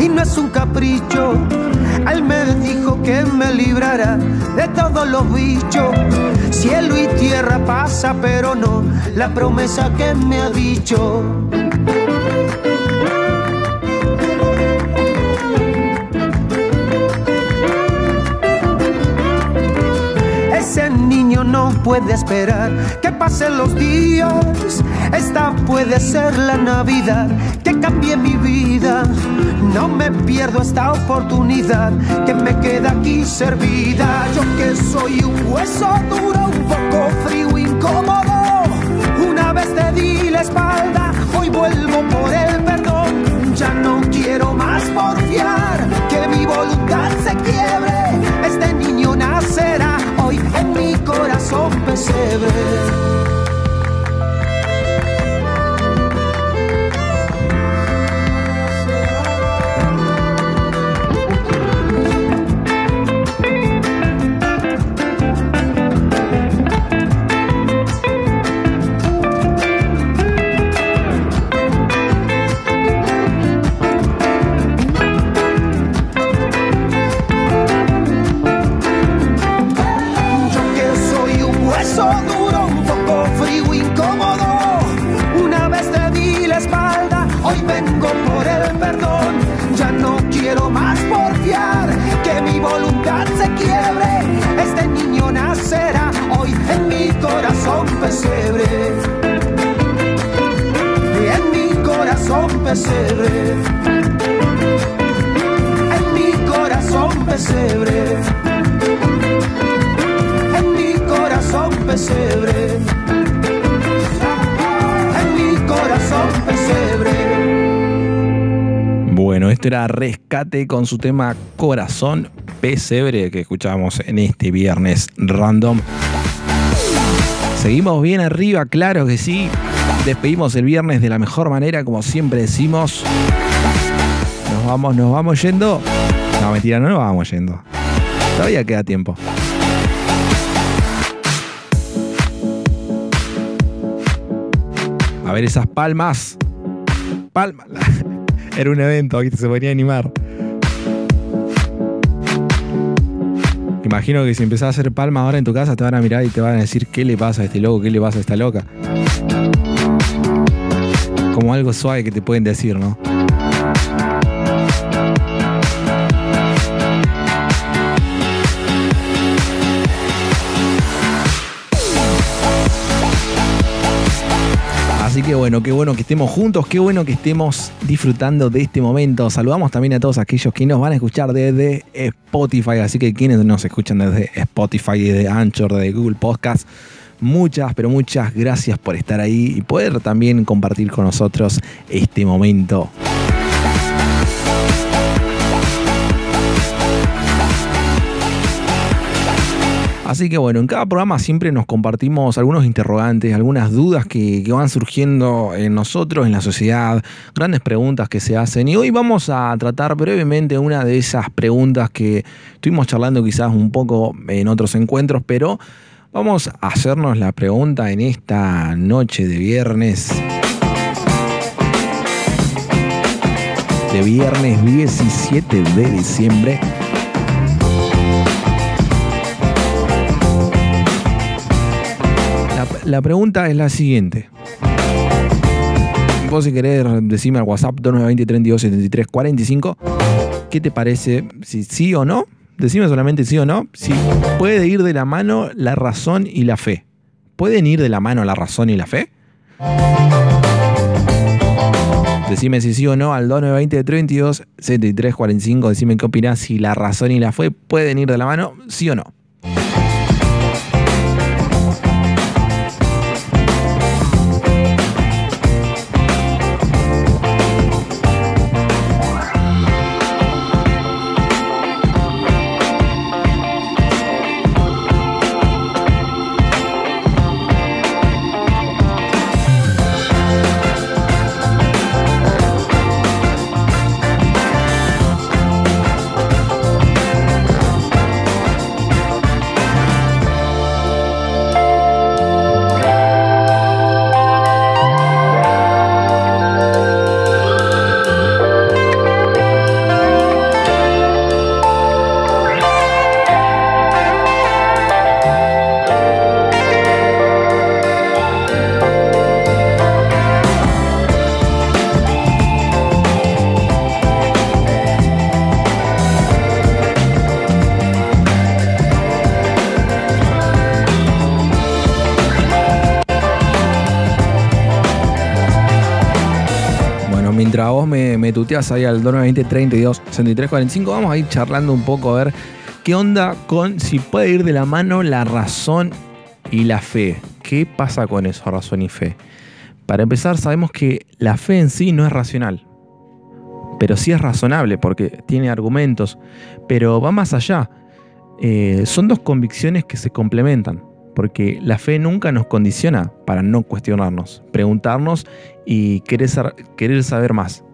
y no es un capricho. Él me dijo que me librará de todos los bichos. Cielo y tierra pasa, pero no la promesa que me ha dicho. Ese niño no puede esperar que pasen los días. Esta puede ser la Navidad que cambie mi vida. No me pierdo esta oportunidad que me queda aquí servida. Yo que soy un hueso duro, un poco frío, incómodo. Una vez te di la espalda, hoy vuelvo por el perdón. Ya no quiero más porfiar, que mi voluntad se quiebre. Este niño nacerá hoy en mi corazón pesebre. Pesebre. En mi corazón pesebre en mi corazón pesebre. En mi corazón pesebre. Bueno, esto era Rescate con su tema Corazón Pesebre que escuchábamos en este viernes random. Seguimos bien arriba, claro que sí. Despedimos el viernes de la mejor manera, como siempre decimos. Nos vamos, nos vamos yendo. No, mentira, no nos vamos yendo. Todavía queda tiempo. A ver esas palmas. Palmas. Era un evento, aquí se ponía a animar. Imagino que si empezás a hacer palmas ahora en tu casa te van a mirar y te van a decir qué le pasa a este loco, qué le pasa a esta loca. Como algo suave que te pueden decir, ¿no? Así que bueno, qué bueno que estemos juntos, qué bueno que estemos disfrutando de este momento. Saludamos también a todos aquellos que nos van a escuchar desde Spotify, así que quienes nos escuchan desde Spotify, desde Anchor, desde Google Podcast, muchas, pero muchas gracias por estar ahí y poder también compartir con nosotros este momento. Así que bueno, en cada programa siempre nos compartimos algunos interrogantes, algunas dudas que, van surgiendo en nosotros, en la sociedad, grandes preguntas que se hacen. Y hoy vamos a tratar brevemente una de esas preguntas que estuvimos charlando quizás un poco en otros encuentros, pero vamos a hacernos la pregunta en esta noche de viernes. De viernes 17 de diciembre. La, pregunta es la siguiente. Vos si querés decirme al WhatsApp 2920 32 73 45, ¿qué te parece? Si sí o no, decime solamente sí o no, si puede ir de la mano la razón y la fe. ¿Pueden ir de la mano la razón y la fe? Decime si sí o no al 2920 32 73 45, decime qué opinás si la razón y la fe pueden ir de la mano, sí o no. Mientras vos me, me tuteas ahí al 2920 32 63 45, vamos a ir charlando un poco a ver qué onda con si puede ir de la mano la razón y la fe. ¿Qué pasa con eso, razón y fe? Para empezar, sabemos que la fe en sí no es racional, pero sí es razonable porque tiene argumentos, pero va más allá. Eh, son dos convicciones que se complementan, porque la fe nunca nos condiciona para no cuestionarnos, preguntarnos y querer, sa- querer saber más.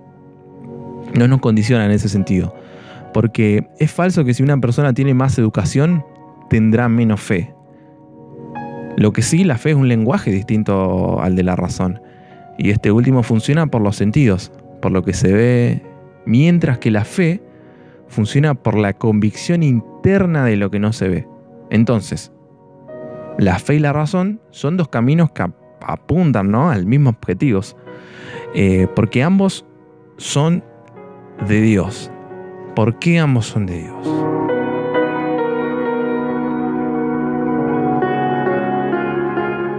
No nos condiciona en ese sentido, porque es falso que si una persona tiene más educación, tendrá menos fe. Lo que sí, la fe es un lenguaje distinto al de la razón. Y este último funciona por los sentidos, por lo que se ve, mientras que la fe funciona por la convicción interna de lo que no se ve. Entonces, la fe y la razón son dos caminos que ap- apuntan ¿no? al mismo objetivo, eh, porque ambos son de Dios. ¿Por qué ambos son de Dios?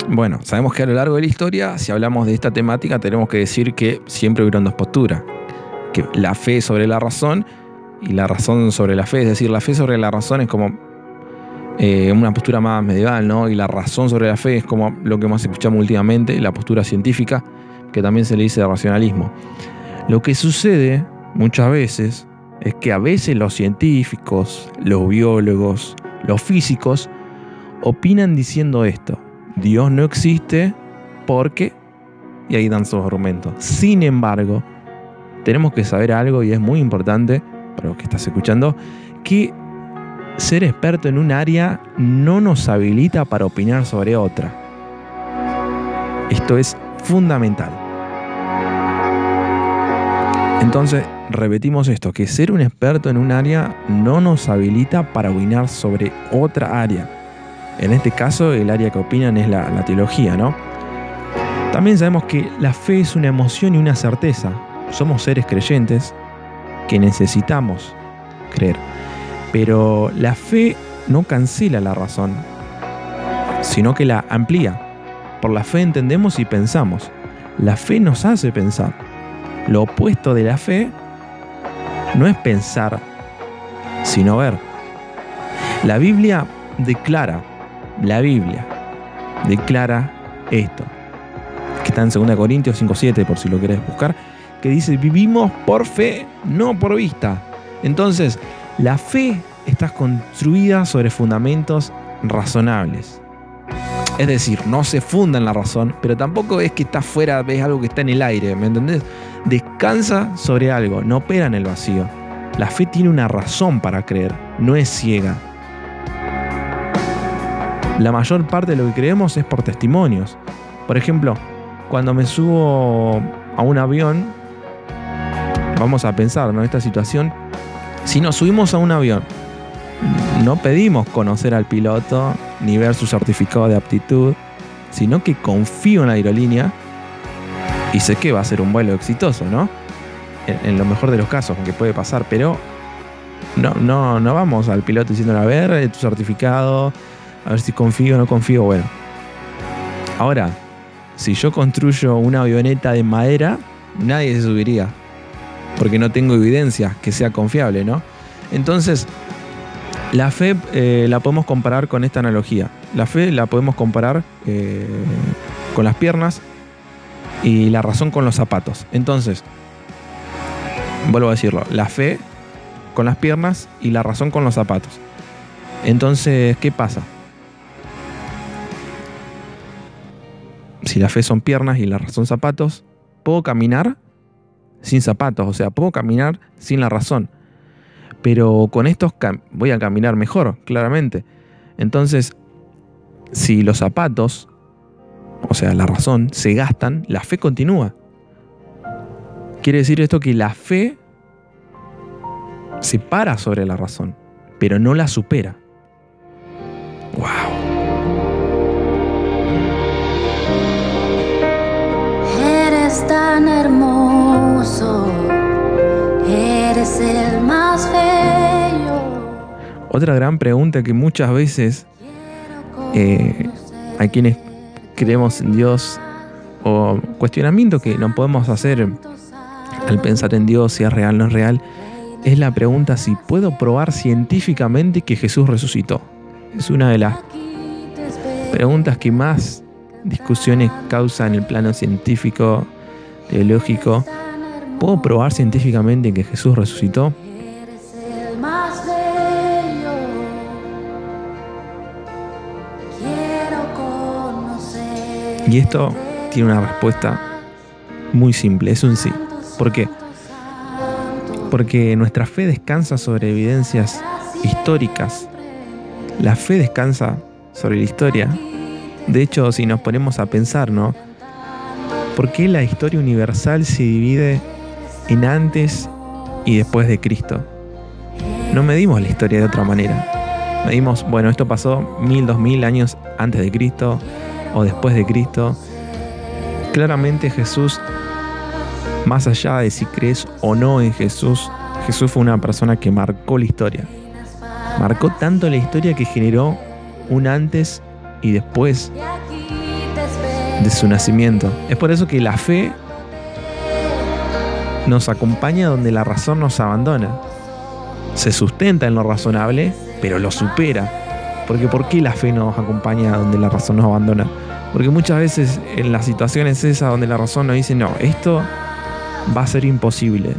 Bueno, sabemos que a lo largo de la historia, si hablamos de esta temática, tenemos que decir que siempre hubieron dos posturas. Que la fe sobre la razón y la razón sobre la fe. Es decir, la fe sobre la razón es como eh, una postura más medieval, ¿no? Y la razón sobre la fe es como lo que más escuchamos últimamente, la postura científica, que también se le dice racionalismo. Lo que sucede muchas veces es que a veces los científicos, los biólogos, los físicos opinan diciendo esto. Dios no existe porque... Y ahí dan sus argumentos. Sin embargo, tenemos que saber algo y es muy importante para los que estás escuchando, que ser experto en un área no nos habilita para opinar sobre otra. Esto es fundamental. Entonces, repetimos esto, que ser un experto en un área no nos habilita para opinar sobre otra área. En este caso, el área que opinan es la, teología, ¿no? También sabemos que la fe es una emoción y una certeza. Somos seres creyentes que necesitamos creer. Pero la fe no cancela la razón, sino que la amplía. Por la fe entendemos y pensamos. La fe nos hace pensar. Lo opuesto de la fe no es pensar, sino ver. La Biblia declara, la Biblia declara esto, que está en 2 Corintios 5.7 por si lo querés buscar, que dice, vivimos por fe, no por vista. Entonces, la fe está construida sobre fundamentos razonables. Es decir, no se funda en la razón, pero tampoco es que está fuera, es algo que está en el aire, ¿me entendés? Descansa sobre algo, no opera en el vacío. La fe tiene una razón para creer, no es ciega. La mayor parte de lo que creemos es por testimonios. Por ejemplo, cuando me subo a un avión, vamos a pensar, ¿no? Esta situación, si nos subimos a un avión, no pedimos conocer al piloto ni ver su certificado de aptitud, sino que confío en la aerolínea y sé que va a ser un vuelo exitoso, ¿no? En, lo mejor de los casos, aunque puede pasar, pero no, no, no vamos al piloto diciéndole, a ver, eh, tu certificado, a ver si confío o no confío, bueno. Ahora, si yo construyo una avioneta de madera, nadie se subiría, porque no tengo evidencia que sea confiable, ¿no? Entonces, la fe eh, la podemos comparar con esta analogía. La fe la podemos comparar eh, con las piernas y la razón con los zapatos. Entonces, vuelvo a decirlo, la fe con las piernas y la razón con los zapatos. Entonces, ¿qué pasa? Si la fe son piernas y la razón zapatos, puedo caminar sin zapatos, o sea, puedo caminar sin la razón. Pero con estos voy a caminar mejor, claramente. Entonces, si los zapatos, o sea, la razón, se gastan, la fe continúa. Quiere decir esto que la fe se para sobre la razón, pero no la supera. Eres tan hermoso, Otra gran pregunta que muchas veces eh, hay quienes creemos en Dios o cuestionamiento que no podemos hacer al pensar en Dios, si es real o no es real, es la pregunta si puedo probar científicamente que Jesús resucitó. Es una de las preguntas que más discusiones causa en el plano científico, teológico. ¿Puedo probar científicamente que Jesús resucitó? Y esto tiene una respuesta muy simple, es un sí. ¿Por qué? Porque nuestra fe descansa sobre evidencias históricas. La fe descansa sobre la historia. De hecho, si nos ponemos a pensar, ¿no? ¿Por qué la historia universal se divide en antes y después de Cristo? No medimos la historia de otra manera. Medimos, bueno, esto pasó mil, dos mil años antes de Cristo o después de Cristo. Claramente Jesús, más allá de si crees o no en Jesús, Jesús fue una persona que marcó la historia. Marcó tanto la historia que generó un antes y después de su nacimiento. Es por eso que la fe nos acompaña donde la razón nos abandona. Se sustenta en lo razonable, pero lo supera. Porque ¿por qué la fe nos acompaña donde la razón nos abandona? Porque muchas veces en las situaciones esas donde la razón nos dice, no, esto va a ser imposible.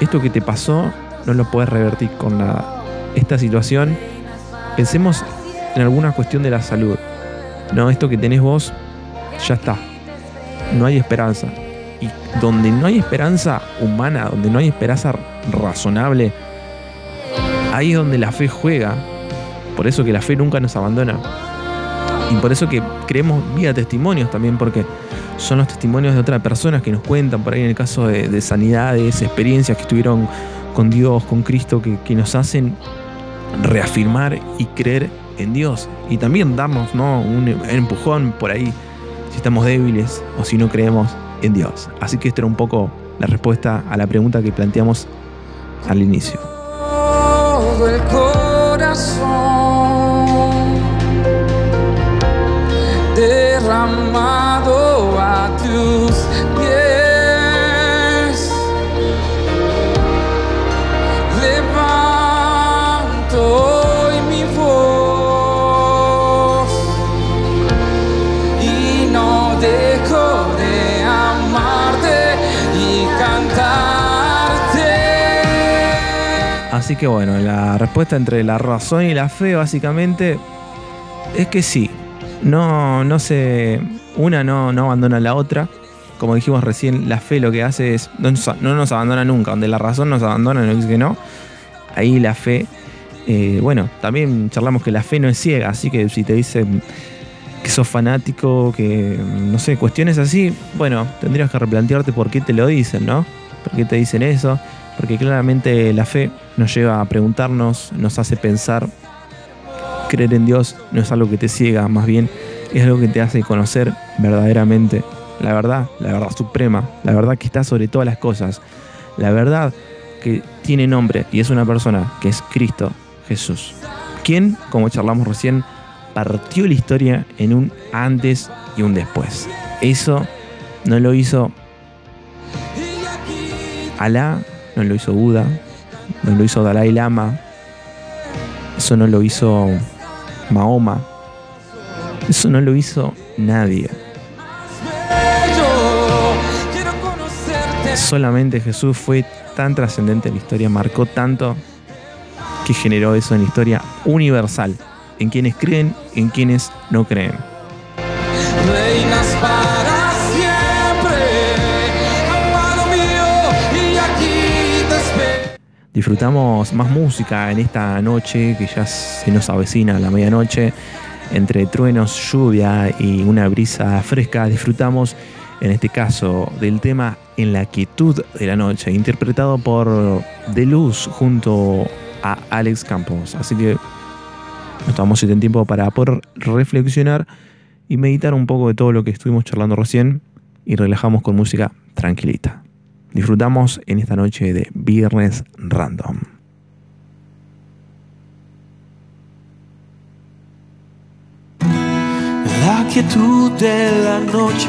Esto que te pasó no lo puedes revertir con nada. Esta situación, pensemos en alguna cuestión de la salud. No, esto que tenés vos, ya está. No hay esperanza. Y donde no hay esperanza humana, donde no hay esperanza razonable, ahí es donde la fe juega. Por eso que la fe nunca nos abandona. Y por eso que creemos vía testimonios también, porque son los testimonios de otras personas que nos cuentan, por ahí en el caso de, de sanidades, experiencias que estuvieron con Dios, con Cristo, que, que nos hacen reafirmar y creer en Dios. Y también darnos ¿no? un empujón por ahí si estamos débiles o si no creemos en Dios. Así que esta era un poco la respuesta a la pregunta que planteamos al inicio. Así que bueno, la respuesta entre la razón y la fe básicamente es que sí, no, no se. Una no, no abandona a la otra. Como dijimos recién, la fe lo que hace es. No no nos abandona nunca. Donde la razón nos abandona, no dice que no. Ahí la fe. eh, bueno, también charlamos que la fe no es ciega, así que si te dicen que sos fanático, que no sé, cuestiones así, bueno, tendrías que replantearte por qué te lo dicen, ¿no? ¿Por qué te dicen eso? Porque claramente la fe nos lleva a preguntarnos, nos hace pensar. Creer en Dios no es algo que te ciega, más bien es algo que te hace conocer verdaderamente la verdad, la verdad suprema, la verdad que está sobre todas las cosas, la verdad que tiene nombre y es una persona que es Cristo Jesús, quien, como charlamos recién, partió la historia en un antes y un después. Eso no lo hizo Alá, no lo hizo Buda, no lo hizo Dalai Lama, eso no lo hizo Mahoma, eso no lo hizo nadie. Solamente Jesús fue tan trascendente en la historia, marcó tanto que generó eso en la historia universal, en quienes creen, en quienes no creen. Disfrutamos más música en esta noche que ya se nos avecina la medianoche. Entre truenos, lluvia y una brisa fresca, disfrutamos en este caso del tema En la quietud de la noche, interpretado por De Luz junto a Alex Campos. Así que nos tomamos este tiempo para poder reflexionar y meditar un poco de todo lo que estuvimos charlando recién y relajamos con música tranquilita. Disfrutamos en esta noche de Viernes Random. La quietud de la noche,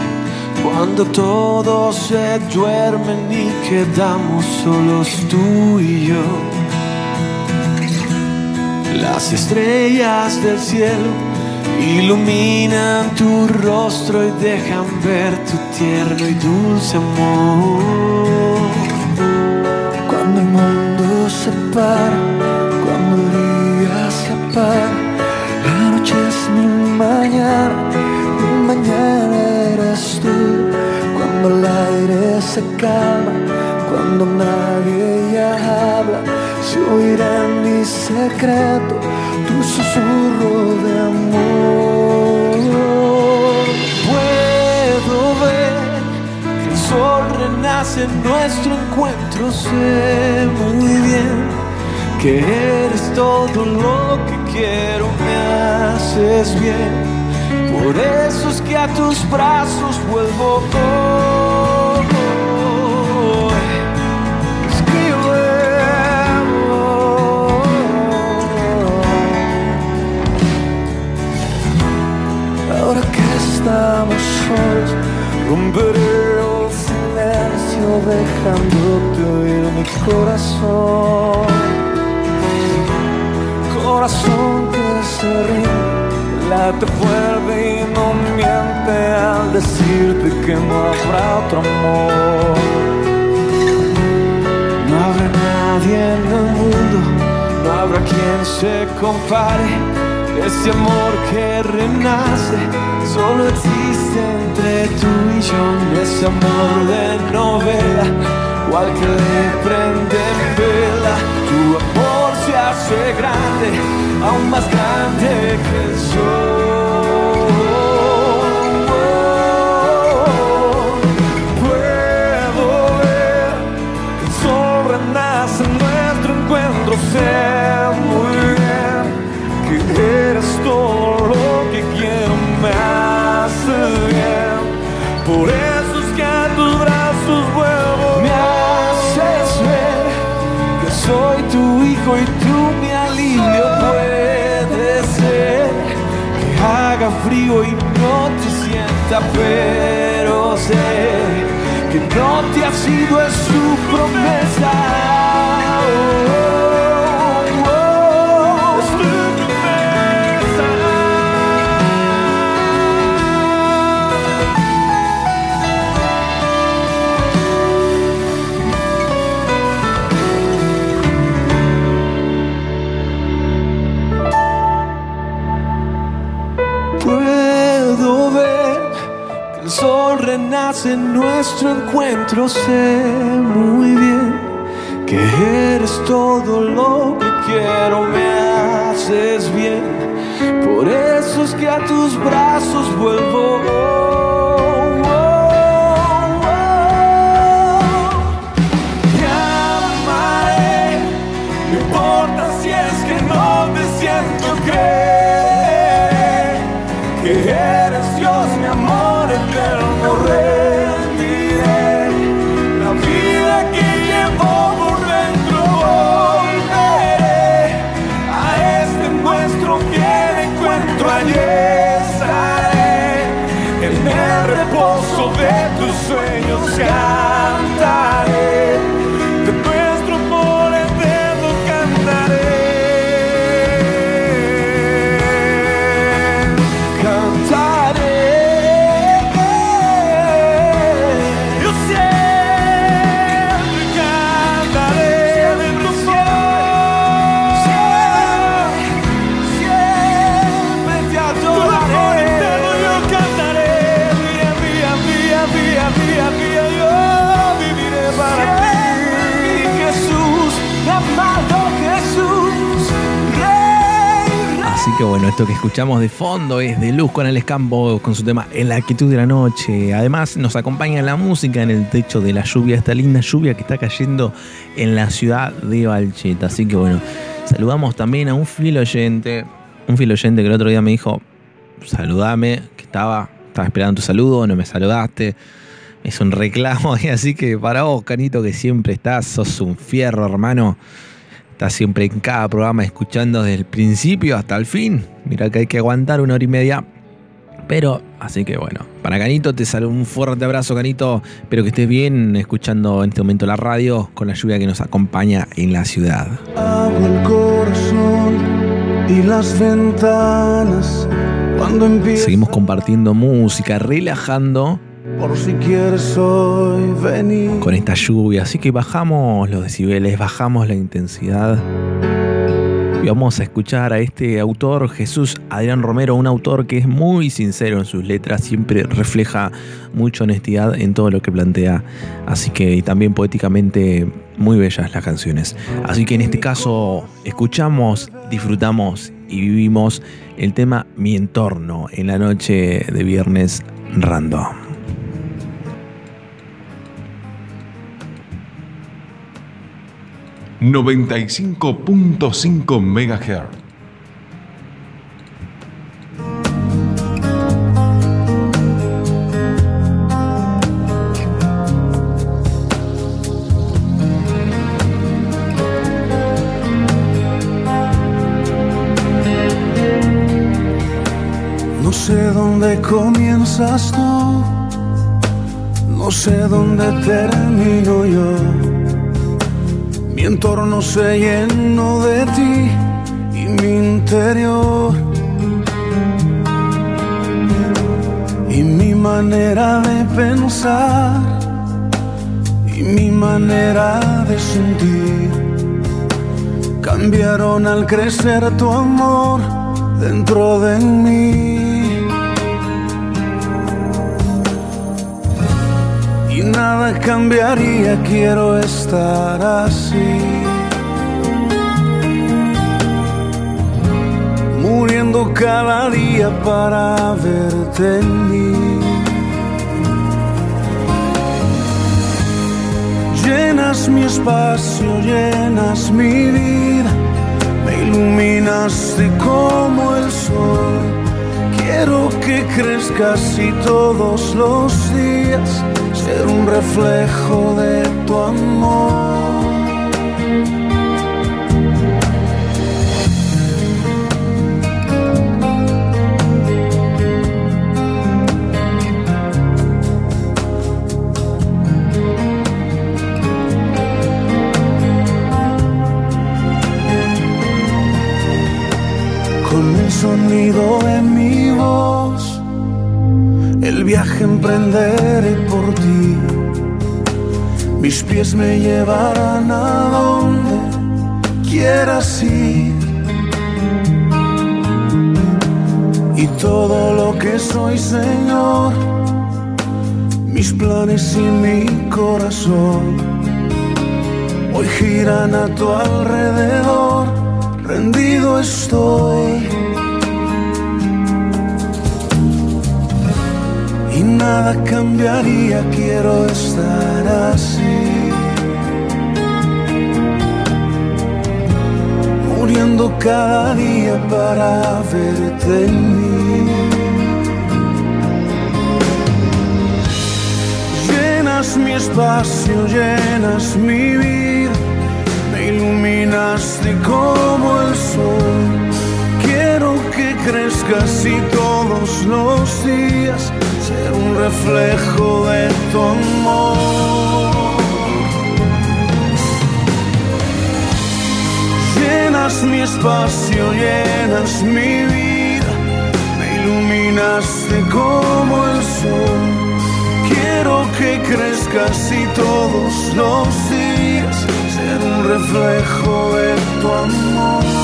cuando todos se duermen y quedamos solos tú y yo. Las estrellas del cielo iluminan tu rostro y dejan ver tu tierno y dulce amor. Cuando el mundo se para, cuando el día se apaga, la noche es mi mañana, mi mañana eres tú. Cuando el aire se calma, cuando nadie ya habla, se oirá en mi secreto tu susurro en nuestro encuentro. Sé muy bien que eres todo lo que quiero, me haces bien. Por eso es que a tus brazos vuelvo hoy. Es que vuelvo. Ahora que estamos solos, romperé dejándote oír mi corazón. Corazón que se ríe, late fuerte y no miente al decirte que no habrá otro amor. No habrá nadie en el mundo, no habrá quien se compare. Ese amor que renace solo existe entre tú y yo. Ese amor de novela, igual que le prende en vela. Tu amor se hace grande, aún más grande que el sol. Puedo que el renace en nuestro encuentro. Sé haga frío y no te sienta, pero sé que no te ha sido es su promesa. Renace nuestro encuentro, sé muy bien que eres todo lo que quiero, me haces bien. Por eso es que a tus brazos vuelvo. Bueno, esto que escuchamos de fondo es de Luz con Alex Campos con su tema En la quietud de la noche. Además nos acompaña la música en el techo de la lluvia, esta linda lluvia que está cayendo en la ciudad de Valcheta. Así que bueno, saludamos también a un fiel oyente, un fiel oyente que el otro día me dijo, saludame, que estaba, estaba esperando tu saludo, no me saludaste. Es un reclamo, así que para vos, Canito, que siempre estás, sos un fierro, hermano. Estás siempre en cada programa escuchando desde el principio hasta el fin. Mira que hay que aguantar una hora y media. Pero, así que bueno, para Canito te saludo un fuerte abrazo, Canito. Espero que estés bien escuchando en este momento la radio con la lluvia que nos acompaña en la ciudad. Abro el corazón y las ventanas cuando. Seguimos compartiendo música, relajando Por si quieres hoy con esta lluvia. Así que bajamos los decibeles, bajamos la intensidad. Y vamos a escuchar a este autor, Jesús Adrián Romero, un autor que es muy sincero en sus letras, siempre refleja mucha honestidad en todo lo que plantea. Así que y también poéticamente muy bellas las canciones. Así que en este caso escuchamos, disfrutamos y vivimos el tema Mi entorno en la noche de viernes random. 95.5 MHz. No sé dónde comienzas tú, no sé dónde termino yo. Mi entorno se llenó de ti y mi interior. Y mi manera de pensar y mi manera de sentir cambiaron al crecer tu amor dentro de mí. Nada cambiaría, quiero estar así. Muriendo cada día para verte en mí. Llenas mi espacio, llenas mi vida, me iluminaste como el sol. Quiero que crezcas y todos los días ser un reflejo de tu amor. Con el sonido de mi voz, viaje emprenderé por ti. Mis pies me llevarán a donde quieras ir. Y todo lo que soy, Señor, mis planes y mi corazón hoy giran a tu alrededor, rendido estoy. Nada cambiaría, quiero estar así. Muriendo cada día para verte en mí. Llenas mi espacio, llenas mi vida, me iluminaste como el sol. Crezcas y todos los días ser un reflejo de tu amor. Llenas mi espacio, llenas mi vida, me iluminaste como el sol. Quiero que crezcas y todos los días ser un reflejo de tu amor.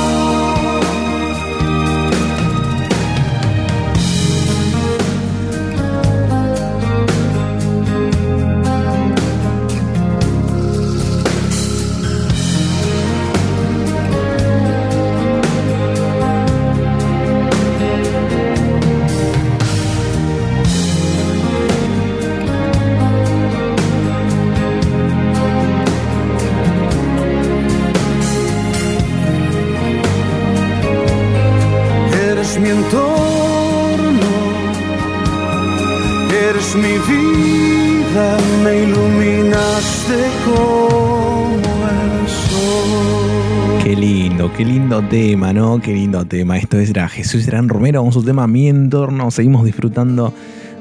Me iluminaste como el sol. Qué lindo, qué lindo tema, ¿no? Qué lindo tema. Esto era Jesús Gran Romero con su tema Mi Entorno. Seguimos disfrutando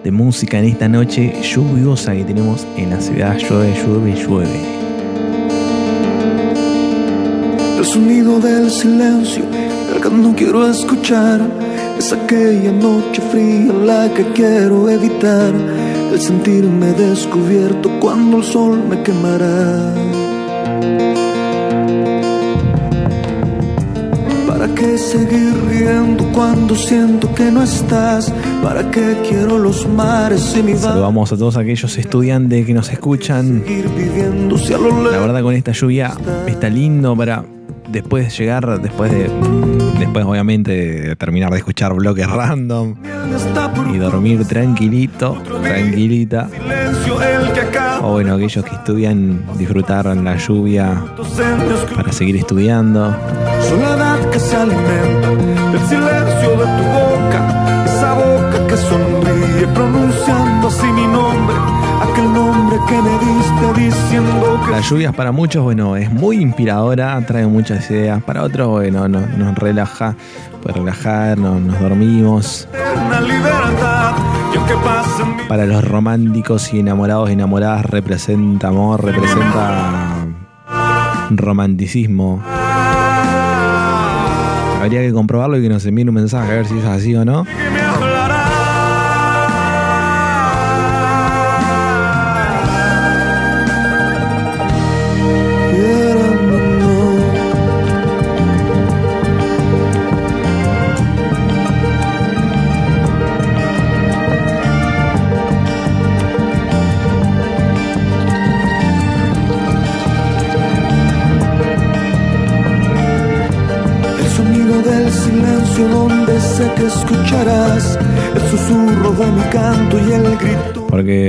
de música en esta noche lluviosa que tenemos en la ciudad. Llueve, llueve, llueve. El sonido del silencio, el que no quiero escuchar, es aquella noche fría la que quiero evitar. El sentirme descubierto cuando el sol me quemará. ¿Para qué seguir riendo cuando siento que no estás? ¿Para qué quiero los mares y mi Saludamos a todos aquellos estudiantes que nos escuchan. La verdad con esta lluvia está lindo para después llegar, después de, después obviamente terminar de escuchar bloques random y dormir tranquilito, tranquilita. O bueno, aquellos que estudian, disfrutar en la lluvia para seguir estudiando. Que me diste diciendo que Las lluvias para muchos, bueno, es muy inspiradora, trae muchas ideas. Para otros, bueno, no- nos relaja, puede relajar, no- nos dormimos. libertad Para los románticos y enamorados y enamoradas representa amor, representa romanticismo. Habría que comprobarlo y que nos envíen un mensaje a ver si es así o no.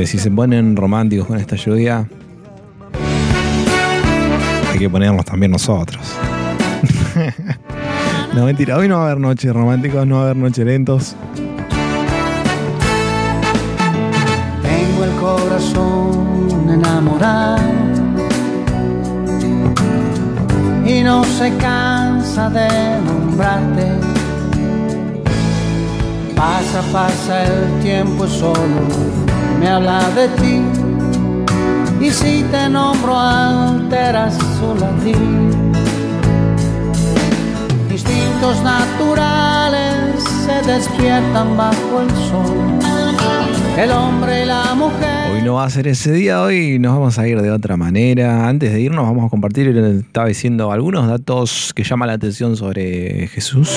Si se ponen románticos con esta lluvia, hay que ponernos también nosotros. no, mentira, hoy no va a haber noches románticos, no va a haber noches lentos. Tengo el corazón enamorado y no se cansa de nombrarte. Pasa, pasa el tiempo solo me habla de ti. Y si te nombro alteras su latir. Instintos naturales se despiertan bajo el sol. El hombre y la mujer. Hoy no va a ser ese día, hoy nos vamos a ir de otra manera. Antes de irnos vamos a compartir, estaba diciendo algunos datos que llaman la atención sobre Jesús.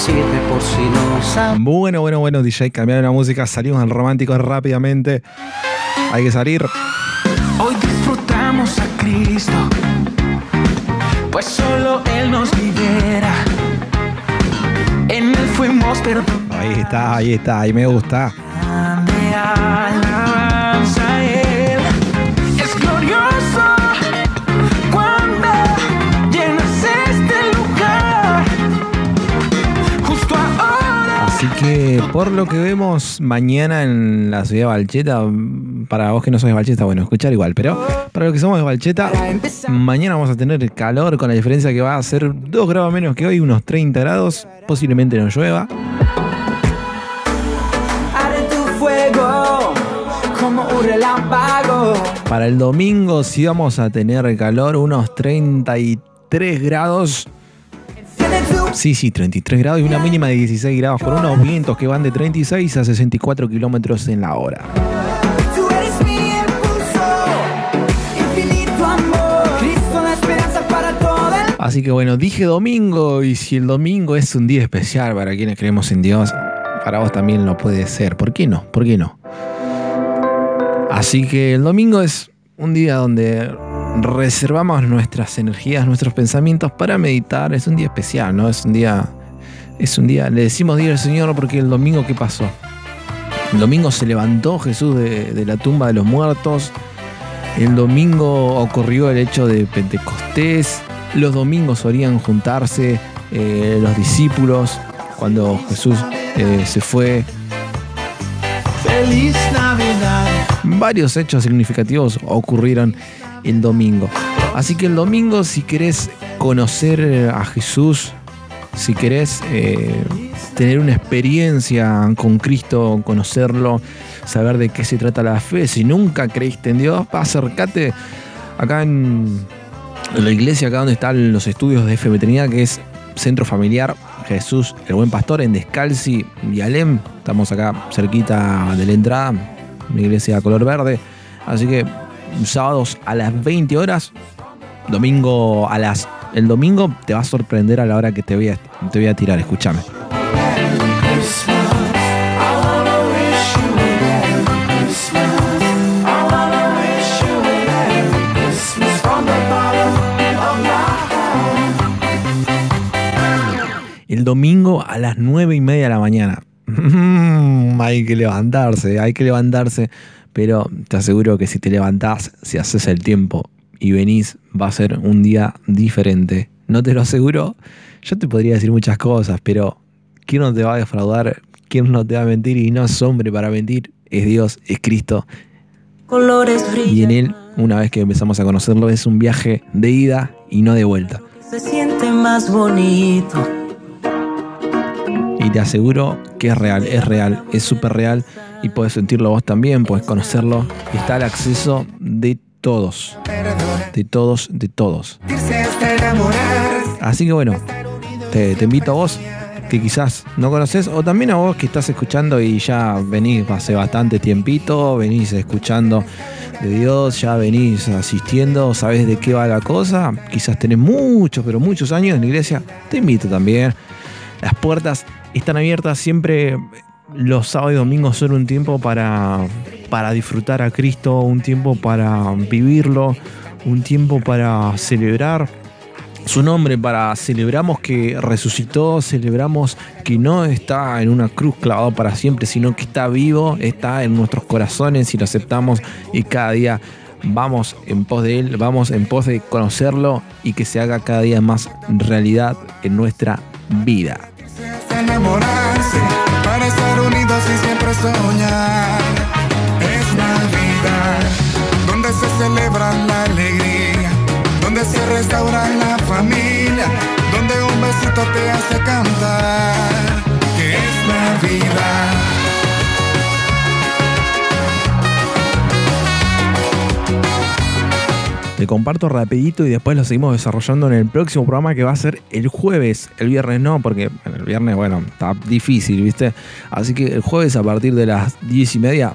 Decirte por si no sabes. Bueno, bueno, bueno, DJ, cambiaron la música, salimos al romántico rápidamente. Hay que salir. Hoy disfrutamos a Cristo, pues solo Él nos libera. En Él fuimos perdonados. Ahí está, ahí está, ahí me gusta. Que por lo que vemos mañana en la ciudad de Valcheta, para vos que no sos de Valcheta, bueno, escuchar igual, pero para los que somos de Valcheta, mañana vamos a tener calor con la diferencia que va a ser 2 grados menos que hoy, unos 30 grados, posiblemente no llueva. Para el domingo sí vamos a tener calor, unos 33 grados. Sí, sí, 33 grados y una mínima de 16 grados, con unos vientos que van de 36 a 64 kilómetros en la hora. Así que bueno, dije domingo y si el domingo es un día especial para quienes creemos en Dios, para vos también lo puede ser. ¿Por qué no? ¿Por qué no? Así que el domingo es un día donde reservamos nuestras energías, nuestros pensamientos para meditar. Es un día especial, ¿no? Es un día, es un día. Le decimos día al Señor porque el domingo qué pasó. El domingo se levantó Jesús de, de la tumba de los muertos. El domingo ocurrió el hecho de Pentecostés. Los domingos solían juntarse eh, los discípulos cuando Jesús eh, se fue. Feliz Navidad. Varios hechos significativos ocurrieron el domingo. Así que el domingo, si querés conocer a Jesús, si querés eh, tener una experiencia con Cristo, conocerlo, saber de qué se trata la fe, si nunca creíste en Dios, acércate acá en, la iglesia, acá donde están los estudios de F que es Centro Familiar Jesús, el Buen Pastor, en Descalzi y Alem. Estamos acá cerquita de la entrada, una iglesia color verde. Así que sábados a las 20 horas, domingo a las... El domingo te va a sorprender a la hora que te voy a, te voy a tirar, escúchame. El domingo a las 9 y media de la mañana. hay que levantarse, hay que levantarse. Pero te aseguro que si te levantás, si haces el tiempo y venís, va a ser un día diferente. No te lo aseguro. Yo te podría decir muchas cosas, pero ¿quién no te va a defraudar? ¿Quién no te va a mentir? Y no es hombre para mentir. Es Dios, es Cristo. colores Y en Él, una vez que empezamos a conocerlo, es un viaje de ida y no de vuelta. se siente más bonito. Y te aseguro que es real, es real, es súper real. Y puedes sentirlo vos también, puedes conocerlo. Está al acceso de todos. De todos, de todos. Así que bueno, te, te invito a vos que quizás no conoces, o también a vos que estás escuchando y ya venís hace bastante tiempito, venís escuchando de Dios, ya venís asistiendo, sabés de qué va la cosa, quizás tenés muchos, pero muchos años en la iglesia, te invito también. Las puertas están abiertas siempre. Los sábados y domingos son un tiempo para, para disfrutar a Cristo, un tiempo para vivirlo, un tiempo para celebrar su nombre, para celebramos que resucitó, celebramos que no está en una cruz clavado para siempre, sino que está vivo, está en nuestros corazones y lo aceptamos y cada día vamos en pos de Él, vamos en pos de conocerlo y que se haga cada día más realidad en nuestra vida. Estar unidos y siempre soñar. Es Navidad, donde se celebra la alegría, donde se restaura la familia, donde un besito te hace cantar. Que es Navidad. Te comparto rapidito y después lo seguimos desarrollando en el próximo programa que va a ser el jueves. El viernes no, porque el viernes, bueno, está difícil, ¿viste? Así que el jueves a partir de las 10 y media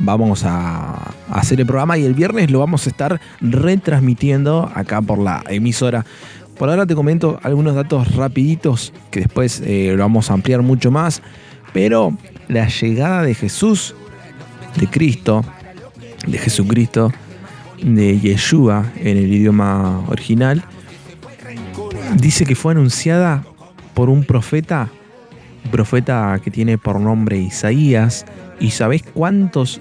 vamos a hacer el programa y el viernes lo vamos a estar retransmitiendo acá por la emisora Por ahora te comento algunos datos rapiditos que después eh, lo vamos a ampliar mucho más. Pero la llegada de Jesús, de Cristo, de Jesucristo, de Yeshua en el idioma original, dice que fue anunciada por un profeta, un profeta que tiene por nombre Isaías. ¿Y sabés cuántos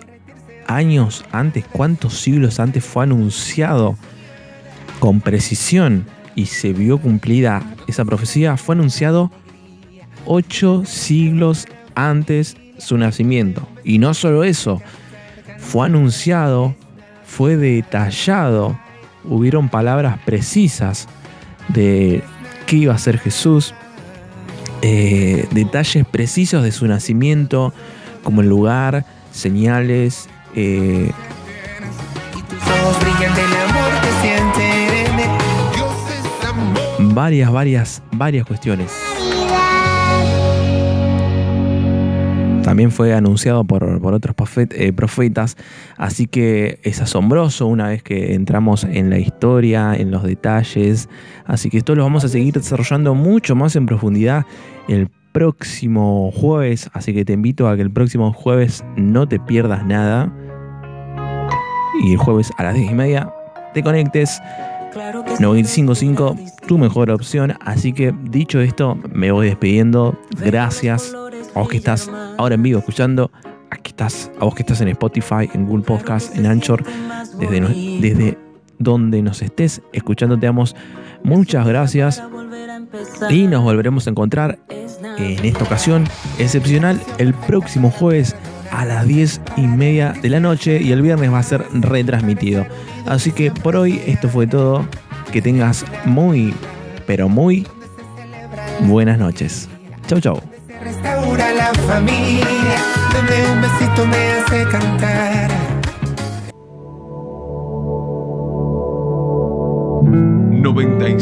años antes, cuántos siglos antes fue anunciado con precisión y se vio cumplida esa profecía? Fue anunciado ocho siglos antes su nacimiento. Y no solo eso, fue anunciado, fue detallado, hubieron palabras precisas de qué iba a ser Jesús, eh, detalles precisos de su nacimiento, como el lugar, señales, eh, varias, varias, varias cuestiones. También fue anunciado por, por otros eh, profetas, así que es asombroso una vez que entramos en la historia, en los detalles, así que esto lo vamos a seguir desarrollando mucho más en profundidad el próximo jueves, así que te invito a que el próximo jueves no te pierdas nada. Y el jueves a las 10 y media te conectes. 955, tu mejor opción. Así que dicho esto, me voy despidiendo. Gracias a vos que estás ahora en vivo escuchando. Aquí estás, a vos que estás en Spotify, en Google Podcast, en Anchor, desde, desde donde nos estés escuchando, te damos muchas gracias. Y nos volveremos a encontrar en esta ocasión excepcional el próximo jueves a las 10 y media de la noche y el viernes va a ser retransmitido. Así que por hoy esto fue todo. Que tengas muy, pero muy buenas noches. Chau, chau. La familia, donde un besito me hace cantar. Noventa y